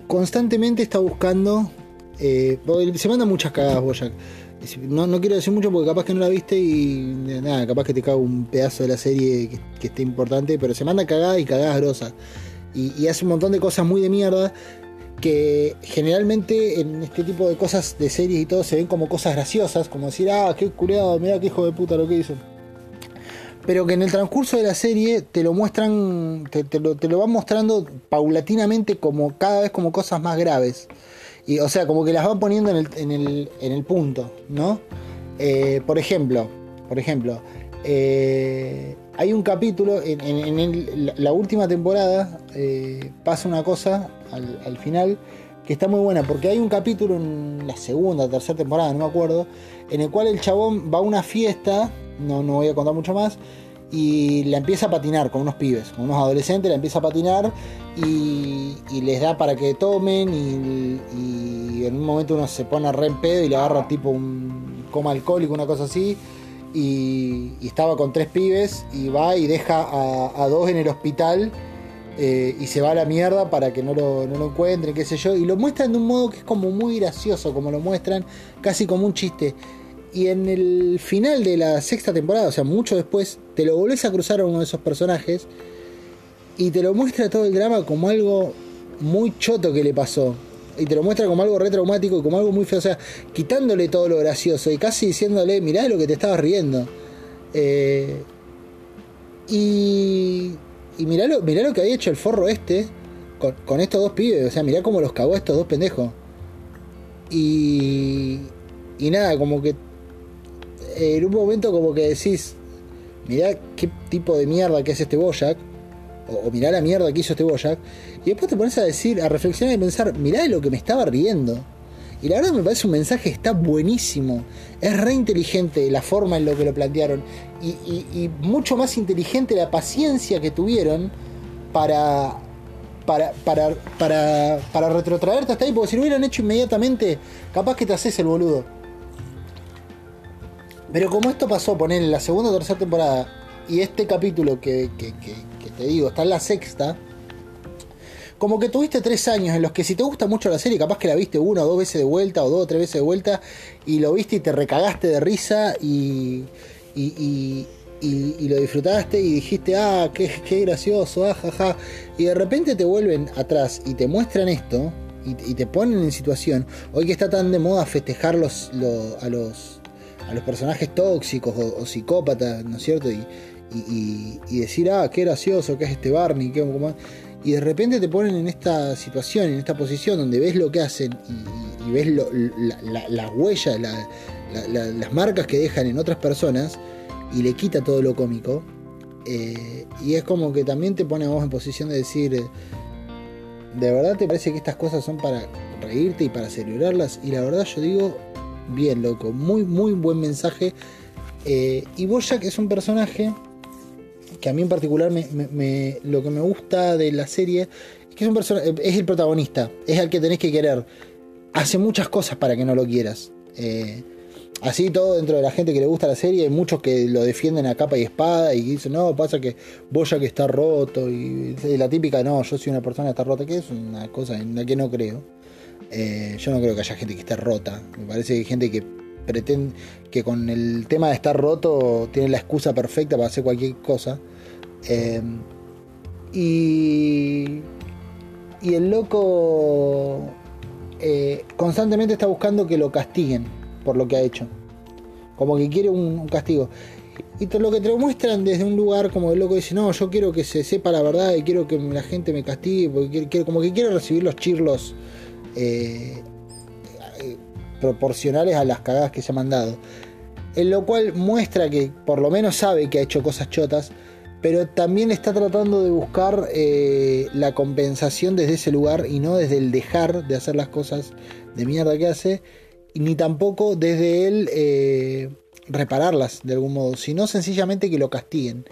constantemente está buscando... Eh, se manda muchas cagadas Boyack. No, quiero decir mucho porque capaz que no la viste y nada, capaz que te cago un pedazo de la serie que, que esté importante, pero se manda cagadas y cagadas grosas. Y, hace un montón de cosas muy de mierda que generalmente en este tipo de cosas de series y todo se ven como cosas graciosas, como decir, ah, qué culiado, mira qué hijo de puta lo que hizo. Pero que en el transcurso de la serie te lo muestran, te, te, lo, te lo van mostrando paulatinamente como cada vez como cosas más graves. Y, o sea, como que las van poniendo en el, en el, en el punto, ¿no? Eh, por ejemplo, por ejemplo, eh, hay un capítulo, en, en, la última temporada eh, pasa una cosa al, al, final que está muy buena, porque hay un capítulo en la segunda, tercera temporada, no me acuerdo, en el cual el chabón va a una fiesta, no, no voy a contar mucho más, y la empieza a patinar con unos pibes, con unos adolescentes, la empieza a patinar y, les da para que tomen y, en un momento uno se pone re en pedo y le agarra tipo un coma alcohólico, una cosa así y, estaba con tres pibes y va y deja a, a dos en el hospital eh, y se va a la mierda para que no lo, no lo, encuentren, qué sé yo, y lo muestran de un modo que es como muy gracioso, como lo muestran, casi como un chiste. Y en el final de la sexta temporada, o sea, mucho después, te lo volvés a cruzar a uno de esos personajes y te lo muestra todo el drama como algo muy choto que le pasó y te lo muestra como algo retraumático y como algo muy feo, o sea, quitándole todo lo gracioso y casi diciéndole, mirá lo que te estabas riendo. Eh, y, y mirá, lo, mirá lo que había hecho el forro este con, estos dos pibes, o sea, mirá cómo los cagó estos dos pendejos. Y, y nada, como que en un momento como que decís, mirá qué tipo de mierda que es este Boyack o, o mirá la mierda que hizo este Boyack, y después te pones a decir, a reflexionar y pensar, mirá de lo que me estaba riendo. Y la verdad me parece un mensaje está buenísimo. Es re inteligente la forma en lo que lo plantearon. Y mucho más inteligente la paciencia que tuvieron para, para, para, para, para retrotraerte hasta ahí. Porque si lo hubieran hecho inmediatamente, capaz que te haces el boludo. Pero como esto pasó, poner en la segunda o tercera temporada, y este capítulo que, que, te digo, está en la sexta, como que tuviste tres años en los que si te gusta mucho la serie, capaz que la viste una o dos veces de vuelta, o dos o tres veces de vuelta, y lo viste y te recagaste de risa y, y, y, y, y lo disfrutaste y dijiste, ah, qué, qué gracioso, ah, jaja. Y de repente te vuelven atrás y te muestran esto y, te ponen en situación. Hoy que está tan de moda festejar los, los, a los a los personajes tóxicos o, psicópatas, ¿no es cierto? Y, y, decir, ah, qué gracioso que es este Barney, qué, y de repente te ponen en esta situación, en esta posición donde ves lo que hacen y, ves las huellas, las marcas que dejan en otras personas y le quita todo lo cómico. Eh, y es como que también te pone a vos en posición de decir, ¿de verdad te parece que estas cosas son para reírte y para celebrarlas? Y la verdad yo digo, bien, loco, muy, muy buen mensaje. Eh, y Bojack es un personaje que a mí en particular me, lo que me gusta de la serie es que es, un es el protagonista, es el que tenés que querer. Hace muchas cosas para que no lo quieras. Eh, así todo dentro de la gente que le gusta la serie, hay muchos que lo defienden a capa y espada y dicen, no, pasa que Boya que está roto y, la típica, no, yo soy una persona que está rota, que es una cosa en la que no creo. Eh, yo no creo que haya gente que esté rota. Me parece que hay gente que pretende que con el tema de estar roto tiene la excusa perfecta para hacer cualquier cosa. Eh, y, y el loco eh, constantemente está buscando que lo castiguen por lo que ha hecho. Como que quiere un, castigo. Y lo que te lo muestran desde un lugar como el loco dice, no, yo quiero que se sepa la verdad y quiero que la gente me castigue, porque como que quiero recibir los chirlos eh, proporcionales a las cagadas que se han mandado. En lo cual muestra que por lo menos sabe que ha hecho cosas chotas, pero también está tratando de buscar eh, la compensación desde ese lugar y no desde el dejar de hacer las cosas de mierda que hace, ni tampoco desde eh, repararlas de algún modo, sino sencillamente que lo castiguen,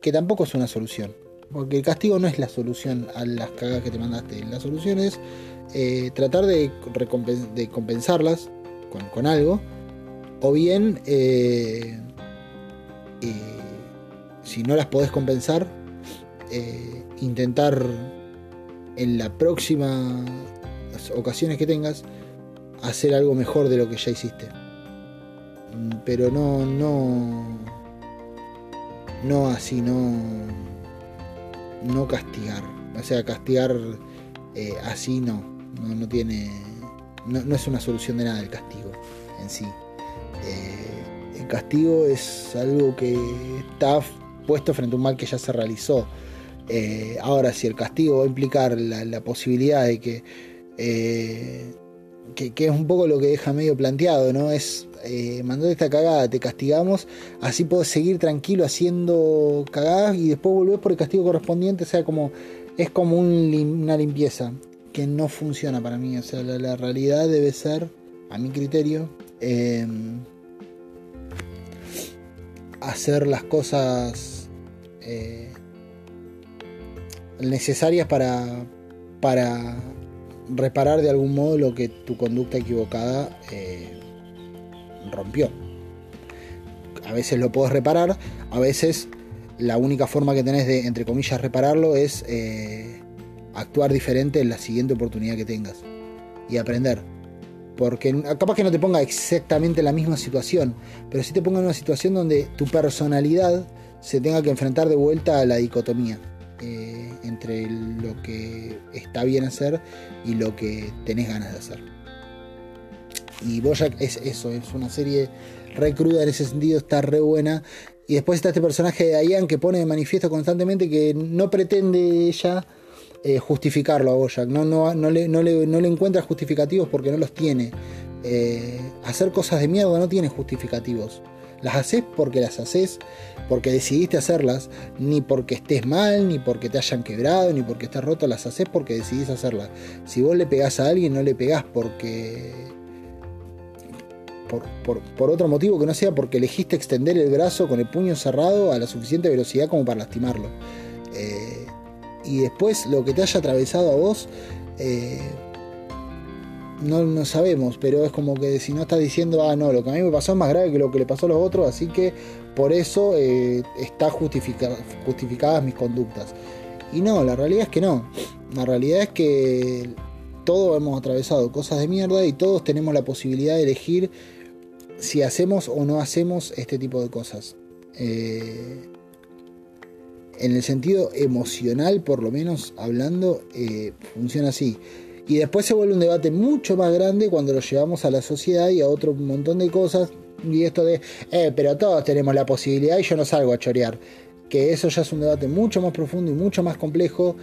que tampoco es una solución. Porque el castigo no es la solución a las cagadas que te mandaste. La solución es eh, tratar de, compensarlas con, algo, o bien, eh, eh, si no las podés compensar, intentar en la próxima ocasiones que tengas hacer algo mejor de lo que ya hiciste. Mm, pero no, no, no así, no, no castigar. O sea, castigar así no no, tiene. No, es una solución de nada el castigo en sí. Eh, el castigo es algo que está puesto frente a un mal que ya se realizó. Eh, ahora, si el castigo va a implicar la, posibilidad de que, eh, que, es un poco lo que deja medio planteado, ¿no? Es eh, mandate esta cagada, te castigamos, así puedes seguir tranquilo haciendo cagadas y después volvés por el castigo correspondiente, o sea, como es como una limpieza que no funciona para mí. O sea, la, realidad debe ser, a mi criterio, em, hacer las cosas eh, necesarias para, para reparar de algún modo lo que tu conducta equivocada eh, rompió. A veces lo puedes reparar, a veces la única forma que tenés de, entre comillas, repararlo es eh, actuar diferente en la siguiente oportunidad que tengas y aprender. Porque capaz que no te ponga exactamente la misma situación, pero sí te ponga en una situación donde tu personalidad se tenga que enfrentar de vuelta a la dicotomía eh, entre lo que está bien hacer y lo que tenés ganas de hacer. Y Bojack es eso, es una serie re cruda en ese sentido, está re buena. Y después está este personaje de Diane que pone de manifiesto constantemente que no pretende ella eh, justificarlo a Boyack, no, le, no, encuentra justificativos porque no los tiene. Eh, hacer cosas de mierda no tiene justificativos. Las haces porque las haces, porque decidiste hacerlas, ni porque estés mal, ni porque te hayan quebrado, ni porque estés roto, las haces porque decidís hacerlas. Si vos le pegás a alguien, no le pegás porque. Por, por, otro motivo que no sea porque elegiste extender el brazo con el puño cerrado a la suficiente velocidad como para lastimarlo. Eh, y después lo que te haya atravesado a vos, eh, no, no, sabemos, pero es como que si no estás diciendo, ah, no, lo que a mí me pasó es más grave que lo que le pasó a los otros, así que por eso eh, está justificadas mis conductas. Y no, la realidad es que no. La realidad es que todos hemos atravesado cosas de mierda y todos tenemos la posibilidad de elegir si hacemos o no hacemos este tipo de cosas. Eh, en el sentido emocional, por lo menos hablando, eh, funciona así. Y después se vuelve un debate mucho más grande cuando lo llevamos a la sociedad y a otro montón de cosas, y esto de, eh, pero todos tenemos la posibilidad y yo no salgo a chorear. Que eso ya es un debate mucho más profundo y mucho más complejo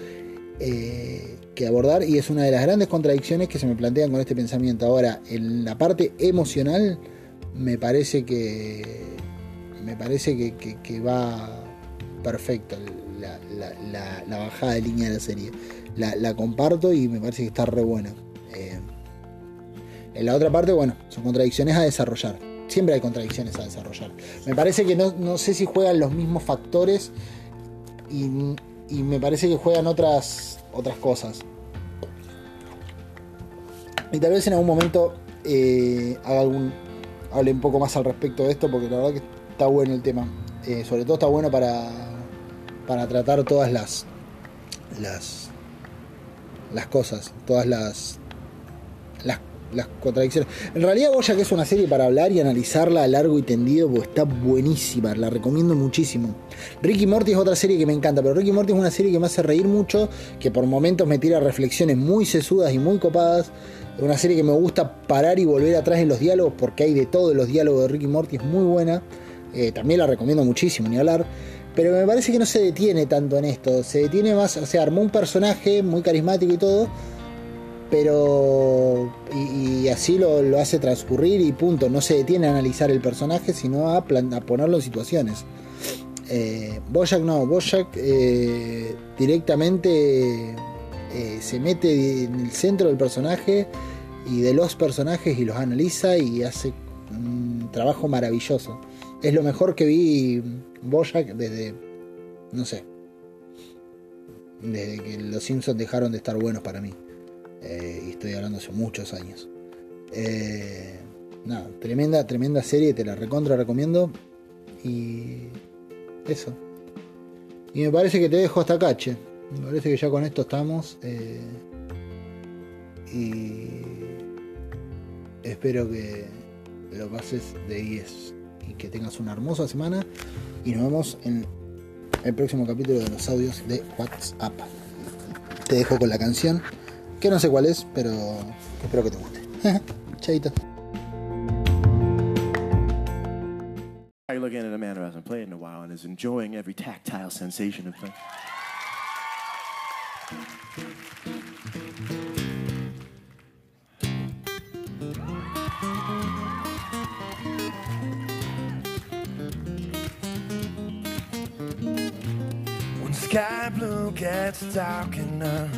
eh, que abordar y es una de las grandes contradicciones que se me plantean con este pensamiento. Ahora, en la parte emocional, me parece que me parece que, va perfecto la, bajada de línea de la serie. La, comparto y me parece que está re buena. Eh, en la otra parte, bueno, son contradicciones a desarrollar. Siempre hay contradicciones a desarrollar. Me parece que no, sé si juegan los mismos factores y, me parece que juegan otras, otras cosas. Y tal vez en algún momento eh, haga algún, hable un poco más al respecto de esto, porque la verdad que está bueno el tema. Eh, sobre todo está bueno para, para tratar todas las, las, las cosas, todas las, las las contradicciones. En realidad que es una serie para hablar y analizarla a largo y tendido porque está buenísima, la recomiendo muchísimo. Ricky Morty es otra serie que me encanta, pero Ricky Morty es una serie que me hace reír mucho, que por momentos me tira reflexiones muy sesudas y muy copadas. Una serie que me gusta parar y volver atrás en los diálogos porque hay de todo los diálogos de Ricky Morty, es muy buena. Eh, también la recomiendo muchísimo, ni hablar. Pero me parece que no se detiene tanto en esto. Se detiene más, o sea, armó un personaje muy carismático y todo pero y, así lo, hace transcurrir y punto, no se detiene a analizar el personaje, sino a, ponerlo en situaciones. Eh, Bojack no, Bojack eh, directamente eh, se mete en el centro del personaje y de los personajes y los analiza y hace un trabajo maravilloso. Es lo mejor que vi Bojack desde, no sé, desde que los Simpsons dejaron de estar buenos para mí. Eh, y estoy hablando hace muchos años. Eh, nada, tremenda, tremenda serie, te la recontra recomiendo. Y eso. Y me parece que te dejo hasta cache. Me parece que ya con esto estamos. Eh, y espero que lo pases de 10 y que tengas una hermosa semana. Y nos vemos en el próximo capítulo de los audios de WhatsApp. Te dejo con la canción que no sé cuál es, pero espero que te guste. Chaito. When sky blue gets dark enough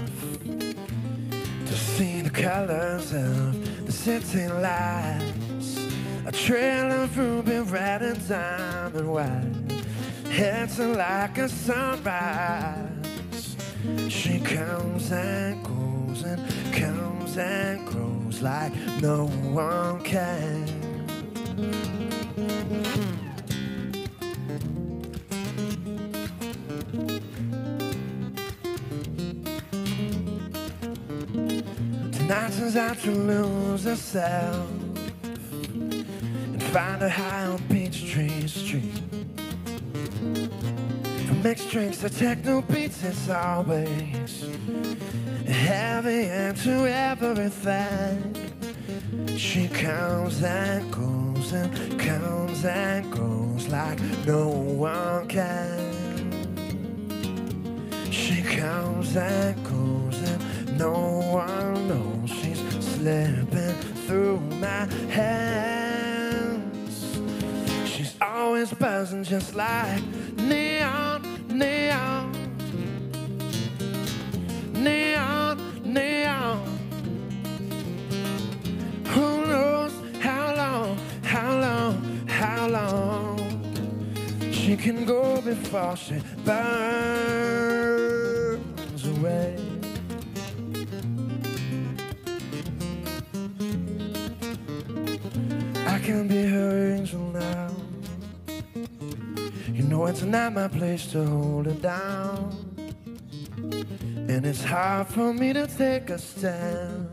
to see the colors of the city lights. A trail of ruby red and diamond white. It's like a sunrise. She comes and goes and comes and grows like no one can. Night turns out to lose herself and find a high on Peachtree Street. Mixed drinks to techno beats, it's always heavy into everything. She comes and goes and comes and goes like no one can. She comes and goes and no one knows she's slipping through my hands. She's always buzzing just like neon, neon, neon, neon. Who knows how long, how long, how long she can go before she burns away. I can be her angel know it's not my place to hold her down. And it's hard for me to take a stand.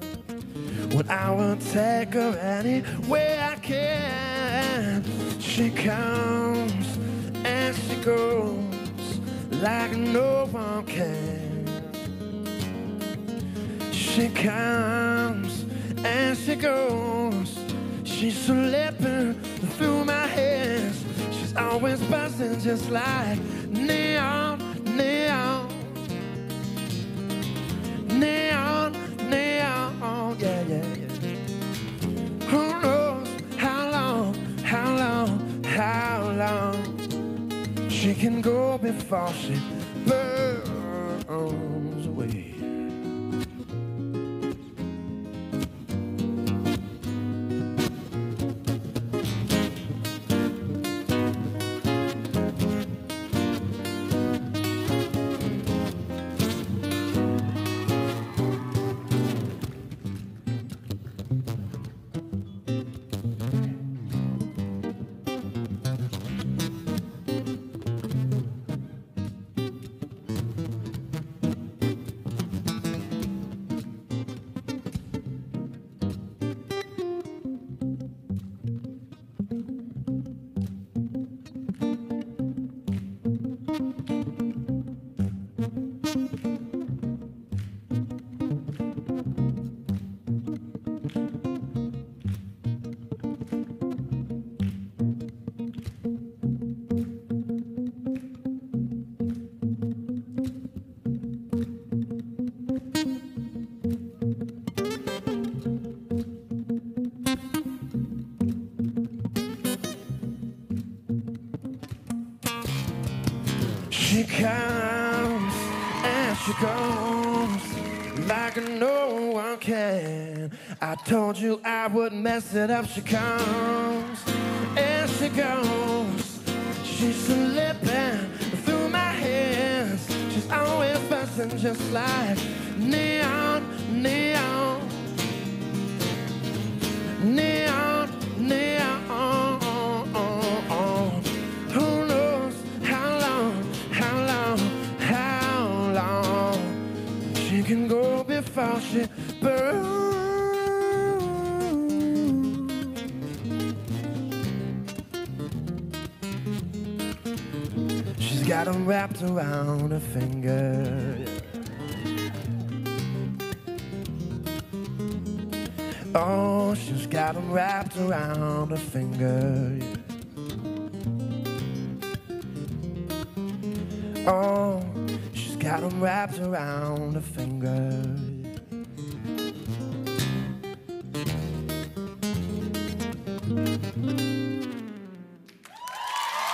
When I will take her any way I can. She comes and she goes like no one can. She comes and she goes She's slipping through my hands. Always buzzing just like neon, neon. Neon, neon, yeah, yeah, yeah. Who knows how long, how long, how long she can go before she burns told you I would mess it up. She comes and she goes. She's slipping through my hands. She's always buzzing just like neon, around her finger. Oh, she's got them wrapped around her finger.